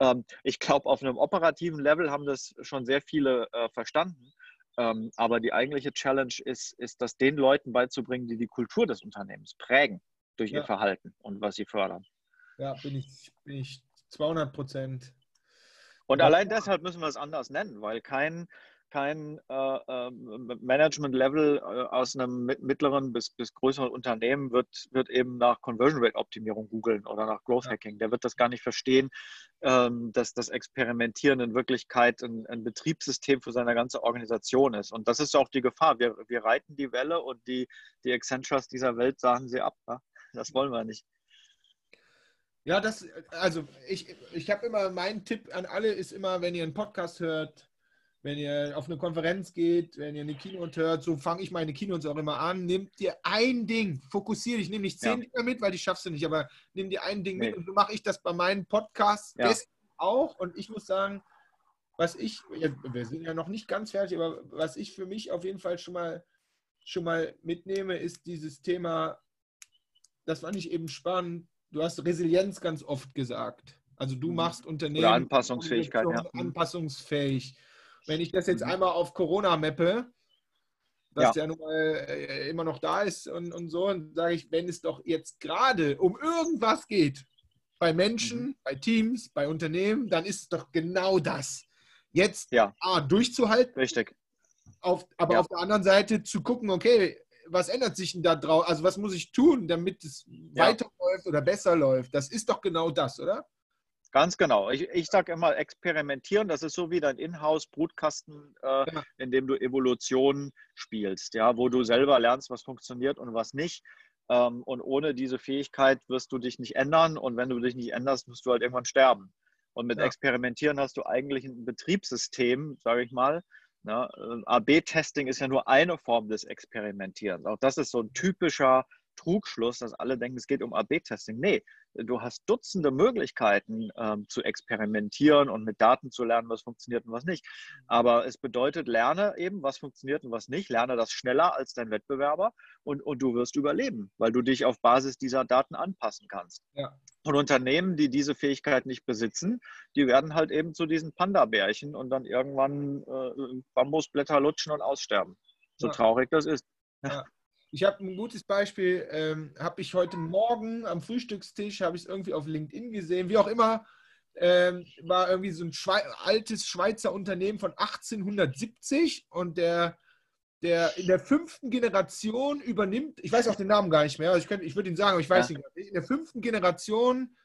Ähm, ich glaube, auf einem operativen Level haben das schon sehr viele äh, verstanden. Ähm, aber die eigentliche Challenge ist, ist, das den Leuten beizubringen, die die Kultur des Unternehmens prägen durch ja. ihr Verhalten und was sie fördern.
Ja, bin ich, bin ich 200 Prozent.
Und allein deshalb müssen wir es anders nennen, weil kein, kein äh, äh, Management-Level äh, aus einem mittleren bis, bis größeren Unternehmen wird, wird eben nach Conversion Rate-Optimierung googeln oder nach Growth Hacking. Der wird das gar nicht verstehen, ähm, dass das Experimentieren in Wirklichkeit ein, ein, Betriebssystem für seine ganze Organisation ist. Und das ist auch die Gefahr. Wir, wir reiten die Welle und die, die Accentures dieser Welt sagen sie ab. Ne? Das wollen wir nicht.
Ja, das, also ich, ich habe immer, mein Tipp an alle ist immer, wenn ihr einen Podcast hört, wenn ihr auf eine Konferenz geht, wenn ihr eine Keynote hört, so fange ich meine Keynotes auch immer an, nehmt dir ein Ding, fokussiere dich, nimm nicht zehn ja. Dinger mit, weil die schaffst du nicht, aber nimm dir ein Ding nee. mit und so mache ich das bei meinen Podcasts ja. auch und ich muss sagen, was ich, wir sind ja noch nicht ganz fertig, aber was ich für mich auf jeden Fall schon mal, schon mal mitnehme, ist dieses Thema, das fand ich eben spannend, du hast Resilienz ganz oft gesagt. Also du mhm. machst Unternehmen
Oder Anpassungsfähigkeit, ja.
Mhm. anpassungsfähig. Wenn ich das jetzt mhm. einmal auf Corona mappe, was ja, ja nun mal äh, immer noch da ist und, und so, und sage ich, wenn es doch jetzt gerade um irgendwas geht, bei Menschen, mhm. bei Teams, bei Unternehmen, dann ist es doch genau das. Jetzt
ja.
A, durchzuhalten.
Richtig.
Auf, aber ja. auf der anderen Seite zu gucken, okay, was ändert sich denn da drauf? Also was muss ich tun, damit es ja. weiterläuft oder besser läuft? Das ist doch genau das, oder?
Ganz genau. Ich, ich sage immer, experimentieren, das ist so wie dein Inhouse-Brutkasten, äh, ja. in dem du Evolution spielst, ja, wo du selber lernst, was funktioniert und was nicht. Ähm, und ohne diese Fähigkeit wirst du dich nicht ändern und wenn du dich nicht änderst, wirst du halt irgendwann sterben. Und mit ja. Experimentieren hast du eigentlich ein Betriebssystem, sage ich mal, Ne? Ähm, AB-Testing ist ja nur eine Form des Experimentierens. Auch das ist so ein typischer Trugschluss, dass alle denken, es geht um AB-Testing. Nee, du hast Dutzende Möglichkeiten ähm, zu experimentieren und mit Daten zu lernen, was funktioniert und was nicht. Aber es bedeutet, lerne eben, was funktioniert und was nicht. Lerne das schneller als dein Wettbewerber und, und du wirst überleben, weil du dich auf Basis dieser Daten anpassen kannst. Ja. Und Unternehmen, die diese Fähigkeit nicht besitzen, die werden halt eben zu diesen Panda-Bärchen und dann irgendwann äh, Bambusblätter lutschen und aussterben. So ja. traurig das ist.
Ja. Ich habe ein gutes Beispiel, ähm, habe ich heute Morgen am Frühstückstisch, habe ich es irgendwie auf LinkedIn gesehen, wie auch immer, ähm, war irgendwie so ein Schwe altes Schweizer Unternehmen von 1870 und der, der in der fünften Generation übernimmt, ich weiß auch den Namen gar nicht mehr, also ich, ich würde ihn sagen, aber ich weiß ja. nicht, in der fünften Generation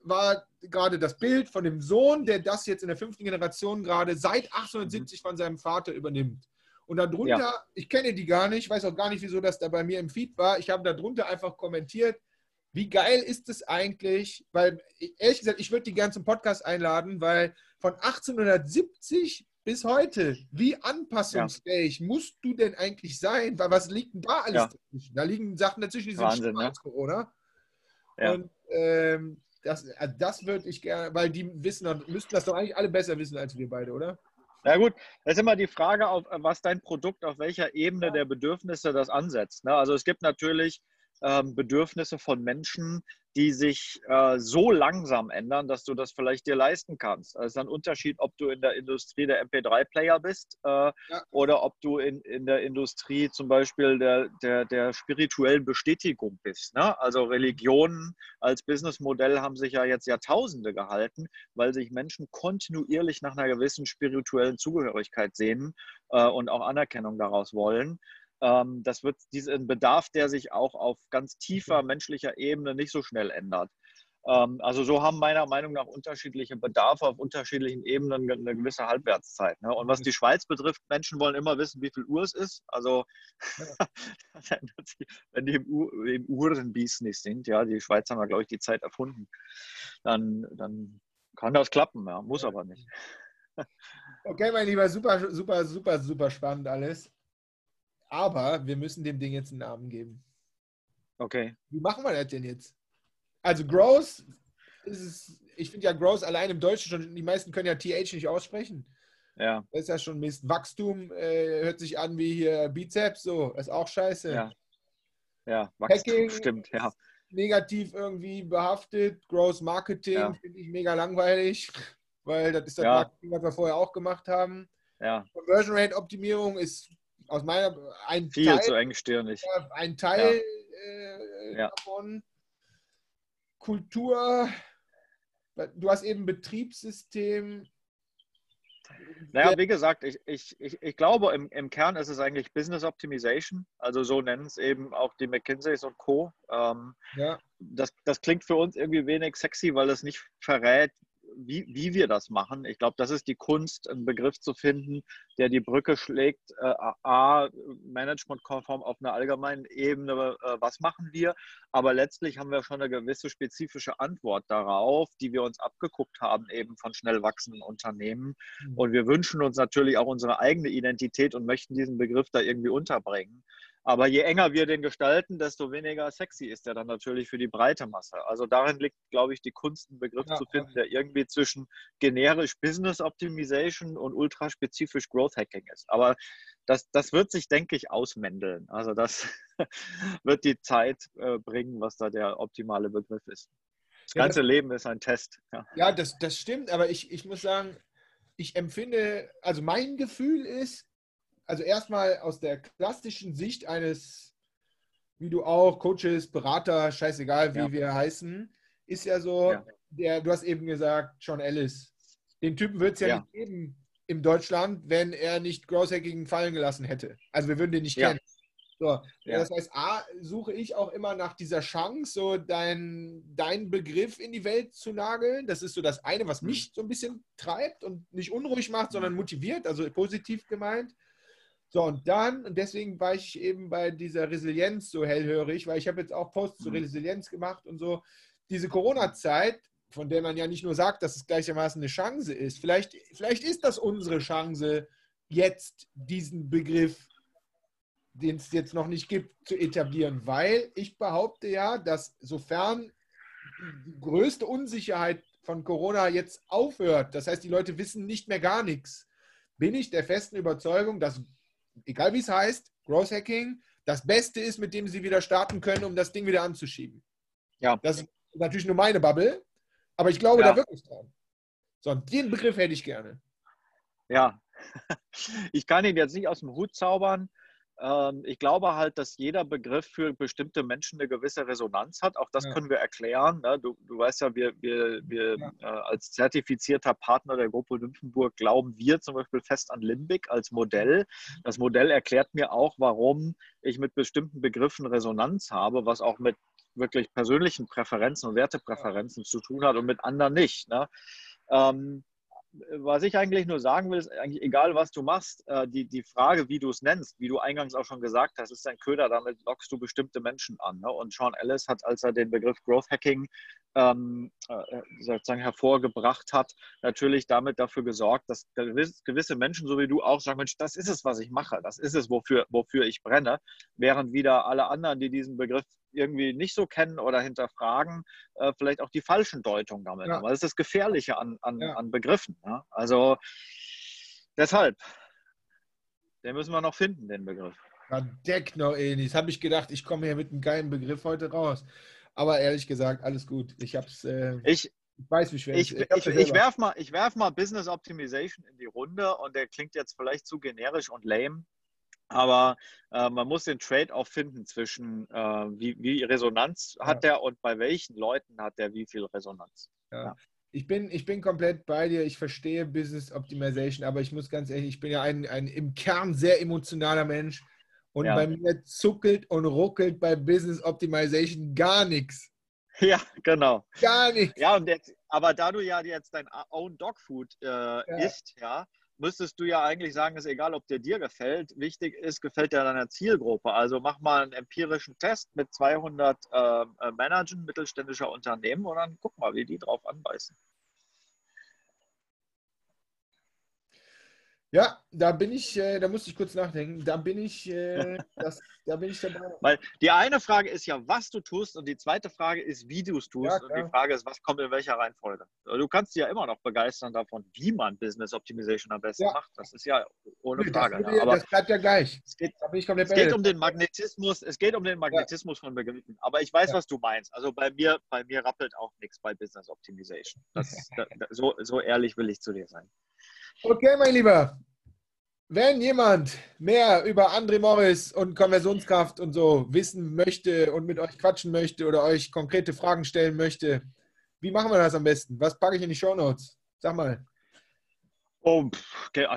war gerade das Bild von dem Sohn, der das jetzt in der fünften Generation gerade seit 1870 von seinem Vater übernimmt. Und darunter, ja. ich kenne die gar nicht, weiß auch gar nicht, wieso das da bei mir im Feed war. Ich habe darunter einfach kommentiert, wie geil ist es eigentlich, weil ehrlich gesagt, ich würde die ganzen Podcast einladen, weil von 1870 bis heute, wie anpassungsfähig ja. musst du denn eigentlich sein? Weil was liegt denn da alles ja. dazwischen? Da liegen Sachen dazwischen, die sind Wahnsinn, ne? als Corona. Ja. Und ähm, das, also das würde ich gerne, weil die wissen, müssten das doch eigentlich alle besser wissen als wir beide, oder?
Ja gut, das ist immer die Frage, auf was dein Produkt, auf welcher Ebene der Bedürfnisse das ansetzt. Ne? Also es gibt natürlich ähm, Bedürfnisse von Menschen, die sich äh, so langsam ändern, dass du das vielleicht dir leisten kannst. Also es ist ein Unterschied, ob du in der Industrie der MP3-Player bist äh, ja. oder ob du in, in der Industrie zum Beispiel der, der, der spirituellen Bestätigung bist. Ne? Also Religionen als Businessmodell haben sich ja jetzt Jahrtausende gehalten, weil sich Menschen kontinuierlich nach einer gewissen spirituellen Zugehörigkeit sehnen äh, und auch Anerkennung daraus wollen. Ähm, das wird diesen Bedarf, der sich auch auf ganz tiefer menschlicher Ebene nicht so schnell ändert. Ähm, also so haben meiner Meinung nach unterschiedliche Bedarfe auf unterschiedlichen Ebenen eine gewisse Halbwertszeit. Ne? Und was die Schweiz betrifft, Menschen wollen immer wissen, wie viel Uhr es ist. Also wenn die im, im Uhrenbusiness sind, ja, die Schweiz haben ja, glaube ich, die Zeit erfunden, dann, dann kann das klappen, ja, muss aber nicht.
Okay, mein Lieber, super, super, super, super spannend alles. Aber wir müssen dem Ding jetzt einen Namen geben.
Okay.
Wie machen wir das denn jetzt? Also Gross, ist, ich finde ja Gross allein im Deutschen schon, die meisten können ja TH nicht aussprechen.
Ja.
Das ist ja schon Mist. Wachstum äh, hört sich an wie hier Bizeps, so, ist auch scheiße.
Ja. Ja, Wachstum Hacking, stimmt, ja.
Negativ irgendwie behaftet. Gross Marketing ja. finde ich mega langweilig, weil das ist das ja. Marketing, was wir vorher auch gemacht haben.
Ja.
Conversion Rate Optimierung ist aus meiner ein
viel Teil, zu engstirnig.
Ein Teil äh, ja. davon. Kultur, du hast eben Betriebssystem.
Naja, wie gesagt, ich, ich, ich, ich glaube, im, im Kern ist es eigentlich Business Optimization. Also so nennen es eben auch die McKinseys und Co. Ähm, ja. das, das klingt für uns irgendwie wenig sexy, weil es nicht verrät, wie, wie wir das machen. Ich glaube, das ist die Kunst, einen Begriff zu finden, der die Brücke schlägt, äh, a, managementkonform auf einer allgemeinen Ebene, äh, was machen wir, aber letztlich haben wir schon eine gewisse spezifische Antwort darauf, die wir uns abgeguckt haben, eben von schnell wachsenden Unternehmen. Mhm. Und wir wünschen uns natürlich auch unsere eigene Identität und möchten diesen Begriff da irgendwie unterbringen. Aber je enger wir den gestalten, desto weniger sexy ist er dann natürlich für die breite Masse. Also darin liegt, glaube ich, die Kunst, einen Begriff ja, zu finden, der irgendwie zwischen generisch Business Optimization und ultraspezifisch Growth Hacking ist. Aber das, das wird sich, denke ich, ausmändeln. Also das wird die Zeit äh, bringen, was da der optimale Begriff ist. Das ganze ja, das, Leben ist ein Test.
Ja, ja das, das stimmt, aber ich, ich muss sagen, ich empfinde, also mein Gefühl ist, also erstmal aus der klassischen Sicht eines, wie du auch, Coaches, Berater, scheißegal, wie ja. wir heißen, ist ja so, ja. Der, du hast eben gesagt, John Ellis. Den Typen wird es ja, ja, nicht geben in Deutschland, wenn er nicht Growth Hacking fallen gelassen hätte. Also wir würden den nicht kennen. So, das heißt, A, suche ich auch immer nach dieser Chance, so deinen dein Begriff in die Welt zu nageln. Das ist so das eine, was mhm. mich so ein bisschen treibt und nicht unruhig macht, sondern mhm. motiviert, also positiv gemeint. So, und dann, und deswegen war ich eben bei dieser Resilienz so hellhörig, weil ich habe jetzt auch Posts zur mhm. Resilienz gemacht und so. Diese Corona-Zeit, von der man ja nicht nur sagt, dass es gleichermaßen eine Chance ist, vielleicht, vielleicht ist das unsere Chance, jetzt diesen Begriff, den es jetzt noch nicht gibt, zu etablieren, weil ich behaupte ja, dass sofern die größte Unsicherheit von Corona jetzt aufhört, das heißt, die Leute wissen nicht mehr gar nichts, bin ich der festen Überzeugung, dass egal wie es heißt, Growth Hacking, das Beste ist, mit dem sie wieder starten können, um das Ding wieder anzuschieben. Ja. Das ist natürlich nur meine Bubble, aber ich glaube ja. da wirklich dran. So, den Begriff hätte ich gerne.
Ja, ich kann ihn jetzt nicht aus dem Hut zaubern. Ähm, ich glaube halt, dass jeder Begriff für bestimmte Menschen eine gewisse Resonanz hat. Auch das ja. können wir erklären. Ne? Du, du, weißt ja, wir, wir, wir ja. Äh, als zertifizierter Partner der Gruppe Nymphenburg glauben wir zum Beispiel fest an Limbic als Modell. Das Modell erklärt mir auch, warum ich mit bestimmten Begriffen Resonanz habe, was auch mit wirklich persönlichen Präferenzen und Wertepräferenzen zu tun hat und mit anderen nicht. Ne? Ähm, was ich eigentlich nur sagen will, ist eigentlich egal, was du machst, äh, die, die Frage, wie du es nennst, wie du eingangs auch schon gesagt hast, ist ein Köder, damit lockst du bestimmte Menschen an. Ne? Und Sean Ellis hat, als er den Begriff Growth Hacking ähm, äh, sozusagen hervorgebracht hat, natürlich damit dafür gesorgt, dass gewisse Menschen, so wie du auch, sagen, Mensch, das ist es, was ich mache, das ist es, wofür, wofür ich brenne, während wieder alle anderen, die diesen Begriff irgendwie nicht so kennen oder hinterfragen, äh, vielleicht auch die falschen Deutungen damit ja. haben. Das ist das Gefährliche an, an, ja. an Begriffen. Ne? Also Deshalb, den müssen wir noch finden, den Begriff.
Verdeck noch eh nicht. Habe ich gedacht, ich komme hier mit einem geilen Begriff heute raus. Aber ehrlich gesagt, alles gut. Ich hab's. Äh,
ich, ich weiß, wie schwer
ich,
ich, ich, ich werfe mal, werf mal Business Optimization in die Runde und der klingt jetzt vielleicht zu generisch und lame. Aber äh, man muss den Trade auch finden zwischen, äh, wie, wie, Resonanz hat ja. der und bei welchen Leuten hat der wie viel Resonanz.
Ja. ja. Ich, bin, ich bin komplett bei dir. Ich verstehe Business Optimization, aber ich muss ganz ehrlich, ich bin ja ein, ein im Kern sehr emotionaler Mensch. Und ja. bei mir zuckelt und ruckelt bei Business Optimization gar nichts.
Ja, genau.
Gar nichts.
Ja, und jetzt, aber da du ja jetzt dein Own Dog Food äh, isst, ja, müsstest du ja eigentlich sagen, ist egal, ob der dir gefällt. Wichtig ist, gefällt der deiner Zielgruppe. Also mach mal einen empirischen Test mit 200 äh, äh, Managern mittelständischer Unternehmen und dann guck mal, wie die drauf anbeißen.
Ja, da bin ich, äh, da musste ich kurz nachdenken. Da bin ich, äh, das, da bin ich dabei.
Weil die eine Frage ist ja, was du tust, und die zweite Frage ist, wie du es tust. Ja, und die Frage ist, was kommt in welcher Reihenfolge. Du kannst dich ja immer noch begeistern davon, wie man Business Optimization am besten ja. macht. Das ist ja ohne Frage.
Das, Aber das bleibt ja gleich.
Es geht, es geht um den Magnetismus, es geht um den Magnetismus ja. von Begriffen. Aber ich weiß, was du meinst. Also bei mir, bei mir rappelt auch nichts bei Business Optimization. Das, so, so ehrlich will ich zu dir sein.
Okay, mein Lieber. Wenn jemand mehr über André Morris und Konversionskraft und so wissen möchte und mit euch quatschen möchte oder euch konkrete Fragen stellen möchte, wie machen wir das am besten? Was packe ich in die Show Notes? Sag mal.
Oh,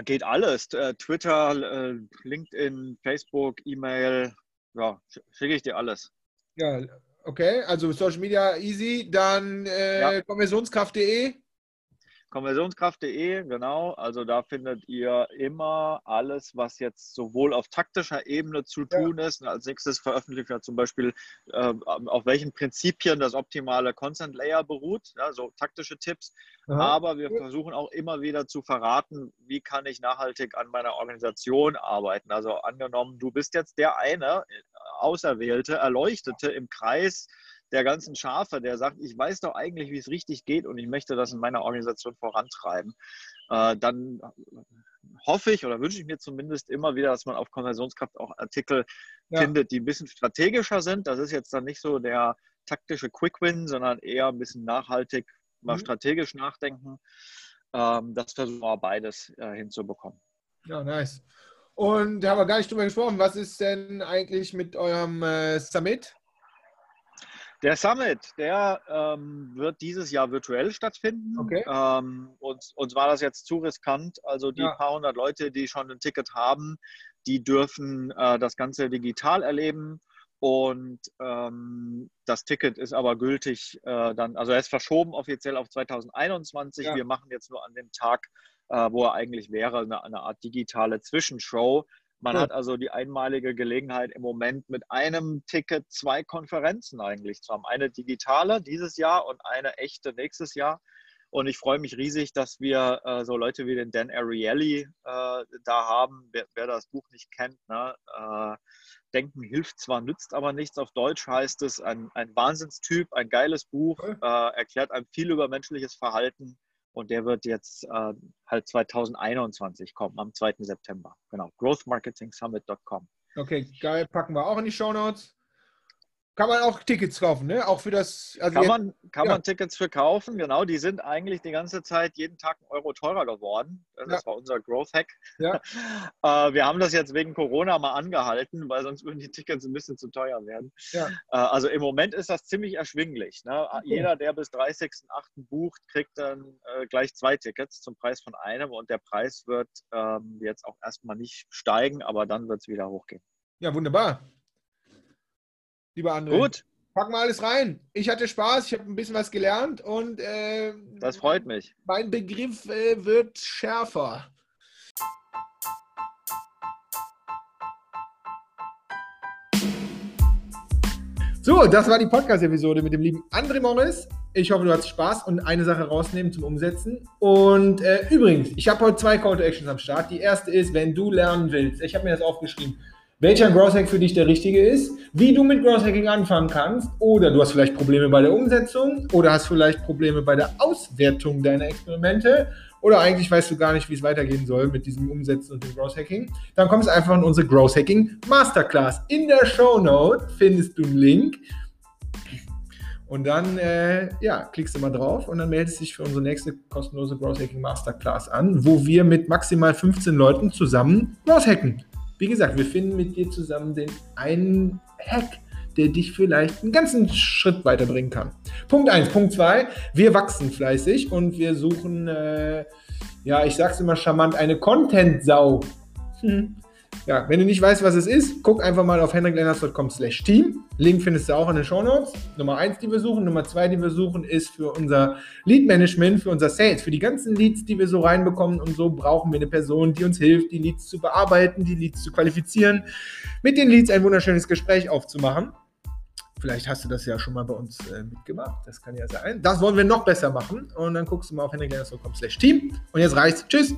geht alles. Äh, Twitter, äh, LinkedIn, Facebook, E-Mail, ja, schicke ich dir alles.
Ja, okay. Also Social Media easy. Dann äh, ja. konversionskraft.de.
Konversionskraft.de, genau. Also da findet ihr immer alles, was jetzt sowohl auf taktischer Ebene zu tun ja. ist. Als nächstes veröffentlicht wir zum Beispiel, äh, auf welchen Prinzipien das optimale Consent Layer beruht, ja, so taktische Tipps. Aha. Aber wir versuchen auch immer wieder zu verraten, wie kann ich nachhaltig an meiner Organisation arbeiten. Also angenommen, du bist jetzt der eine äh, Auserwählte, Erleuchtete im Kreis der ganzen Schafe, der sagt, ich weiß doch eigentlich, wie es richtig geht und ich möchte das in meiner Organisation vorantreiben, äh, dann hoffe ich oder wünsche ich mir zumindest immer wieder, dass man auf Konversionskraft auch Artikel ja. findet, die ein bisschen strategischer sind. Das ist jetzt dann nicht so der taktische Quick-Win, sondern eher ein bisschen nachhaltig, mal mhm. strategisch nachdenken. Ähm, das versuchen wir beides äh, hinzubekommen.
Ja, nice. Und da haben wir gar nicht drüber gesprochen. Was ist denn eigentlich mit eurem äh, Summit?
Der Summit, der ähm, wird dieses Jahr virtuell stattfinden.
Okay.
Ähm, uns, uns war das jetzt zu riskant. Also die ja. paar hundert Leute, die schon ein Ticket haben, die dürfen äh, das Ganze digital erleben. Und ähm, das Ticket ist aber gültig äh, dann, also er ist verschoben offiziell auf 2021. Ja. Wir machen jetzt nur an dem Tag, äh, wo er eigentlich wäre, eine, eine Art digitale Zwischenshow, man ja. hat also die einmalige Gelegenheit im Moment mit einem Ticket zwei Konferenzen eigentlich zu haben. Eine digitale dieses Jahr und eine echte nächstes Jahr. Und ich freue mich riesig, dass wir äh, so Leute wie den Dan Ariely äh, da haben. Wer, wer, das Buch nicht kennt, ne? äh, Denken hilft zwar, nützt aber nichts. Auf Deutsch heißt es ein, ein Wahnsinnstyp, ein geiles Buch, äh, erklärt einem viel über menschliches Verhalten und der wird jetzt äh, halt 2021 kommen, am 2. September. Genau, growthmarketingsummit.com.
Okay, geil, packen wir auch in die Show Notes. Kann man auch Tickets kaufen, ne? Auch für das.
Also kann man, kann ja. man Tickets für kaufen, genau. Die sind eigentlich die ganze Zeit jeden Tag einen Euro teurer geworden. Das ja. war unser Growth Hack. Ja. äh, wir haben das jetzt wegen Corona mal angehalten, weil sonst würden die Tickets ein bisschen zu teuer werden. Ja. Äh, also im Moment ist das ziemlich erschwinglich. Ne? Okay. Jeder, der bis 30.08. bucht, kriegt dann äh, gleich zwei Tickets zum Preis von einem und der Preis wird ähm, jetzt auch erstmal nicht steigen, aber dann wird es wieder hochgehen.
Ja, wunderbar lieber André.
Gut.
Packen wir alles rein. Ich hatte Spaß, ich habe ein bisschen was gelernt und äh,
das freut mich.
Mein Begriff äh, wird schärfer. So, das war die Podcast-Episode mit dem lieben André Morris. Ich hoffe, du hattest Spaß und eine Sache rausnehmen zum Umsetzen. Und äh, übrigens, ich habe heute zwei Call to Actions am Start. Die erste ist, wenn du lernen willst, ich habe mir das aufgeschrieben, welcher Growth Hack für dich der richtige ist, wie du mit Growth Hacking anfangen kannst oder du hast vielleicht Probleme bei der Umsetzung oder hast vielleicht Probleme bei der Auswertung deiner Experimente oder eigentlich weißt du gar nicht, wie es weitergehen soll mit diesem Umsetzen und dem Growth Hacking, dann kommst du einfach in unsere Growth Hacking Masterclass. In der Show Note findest du einen Link. Und dann, äh, ja, klickst du mal drauf und dann meldest dich für unsere nächste kostenlose Growth Hacking Masterclass an, wo wir mit maximal 15 Leuten zusammen Growth hacken. Wie gesagt, wir finden mit dir zusammen den einen Hack, der dich vielleicht einen ganzen Schritt weiterbringen kann. Punkt 1. Punkt 2. Wir wachsen fleißig und wir suchen, äh, ja, ich sag's immer charmant, eine Content-Sau. Hm. Ja, wenn du nicht weißt, was es ist, guck einfach mal auf henriklenners.com team. Link findest du auch in den Show Notes. Nummer eins, die wir suchen. Nummer zwei, die wir suchen, ist für unser Lead Management, für unser Sales. Für die ganzen Leads, die wir so reinbekommen und so brauchen wir eine Person, die uns hilft, die Leads zu bearbeiten, die Leads zu qualifizieren, mit den Leads ein wunderschönes Gespräch aufzumachen. Vielleicht hast du das ja schon mal bei uns äh, mitgemacht. Das kann ja sein. Das wollen wir noch besser machen. Und dann guckst du mal auf henriklenners.com team. Und jetzt reicht's. Tschüss.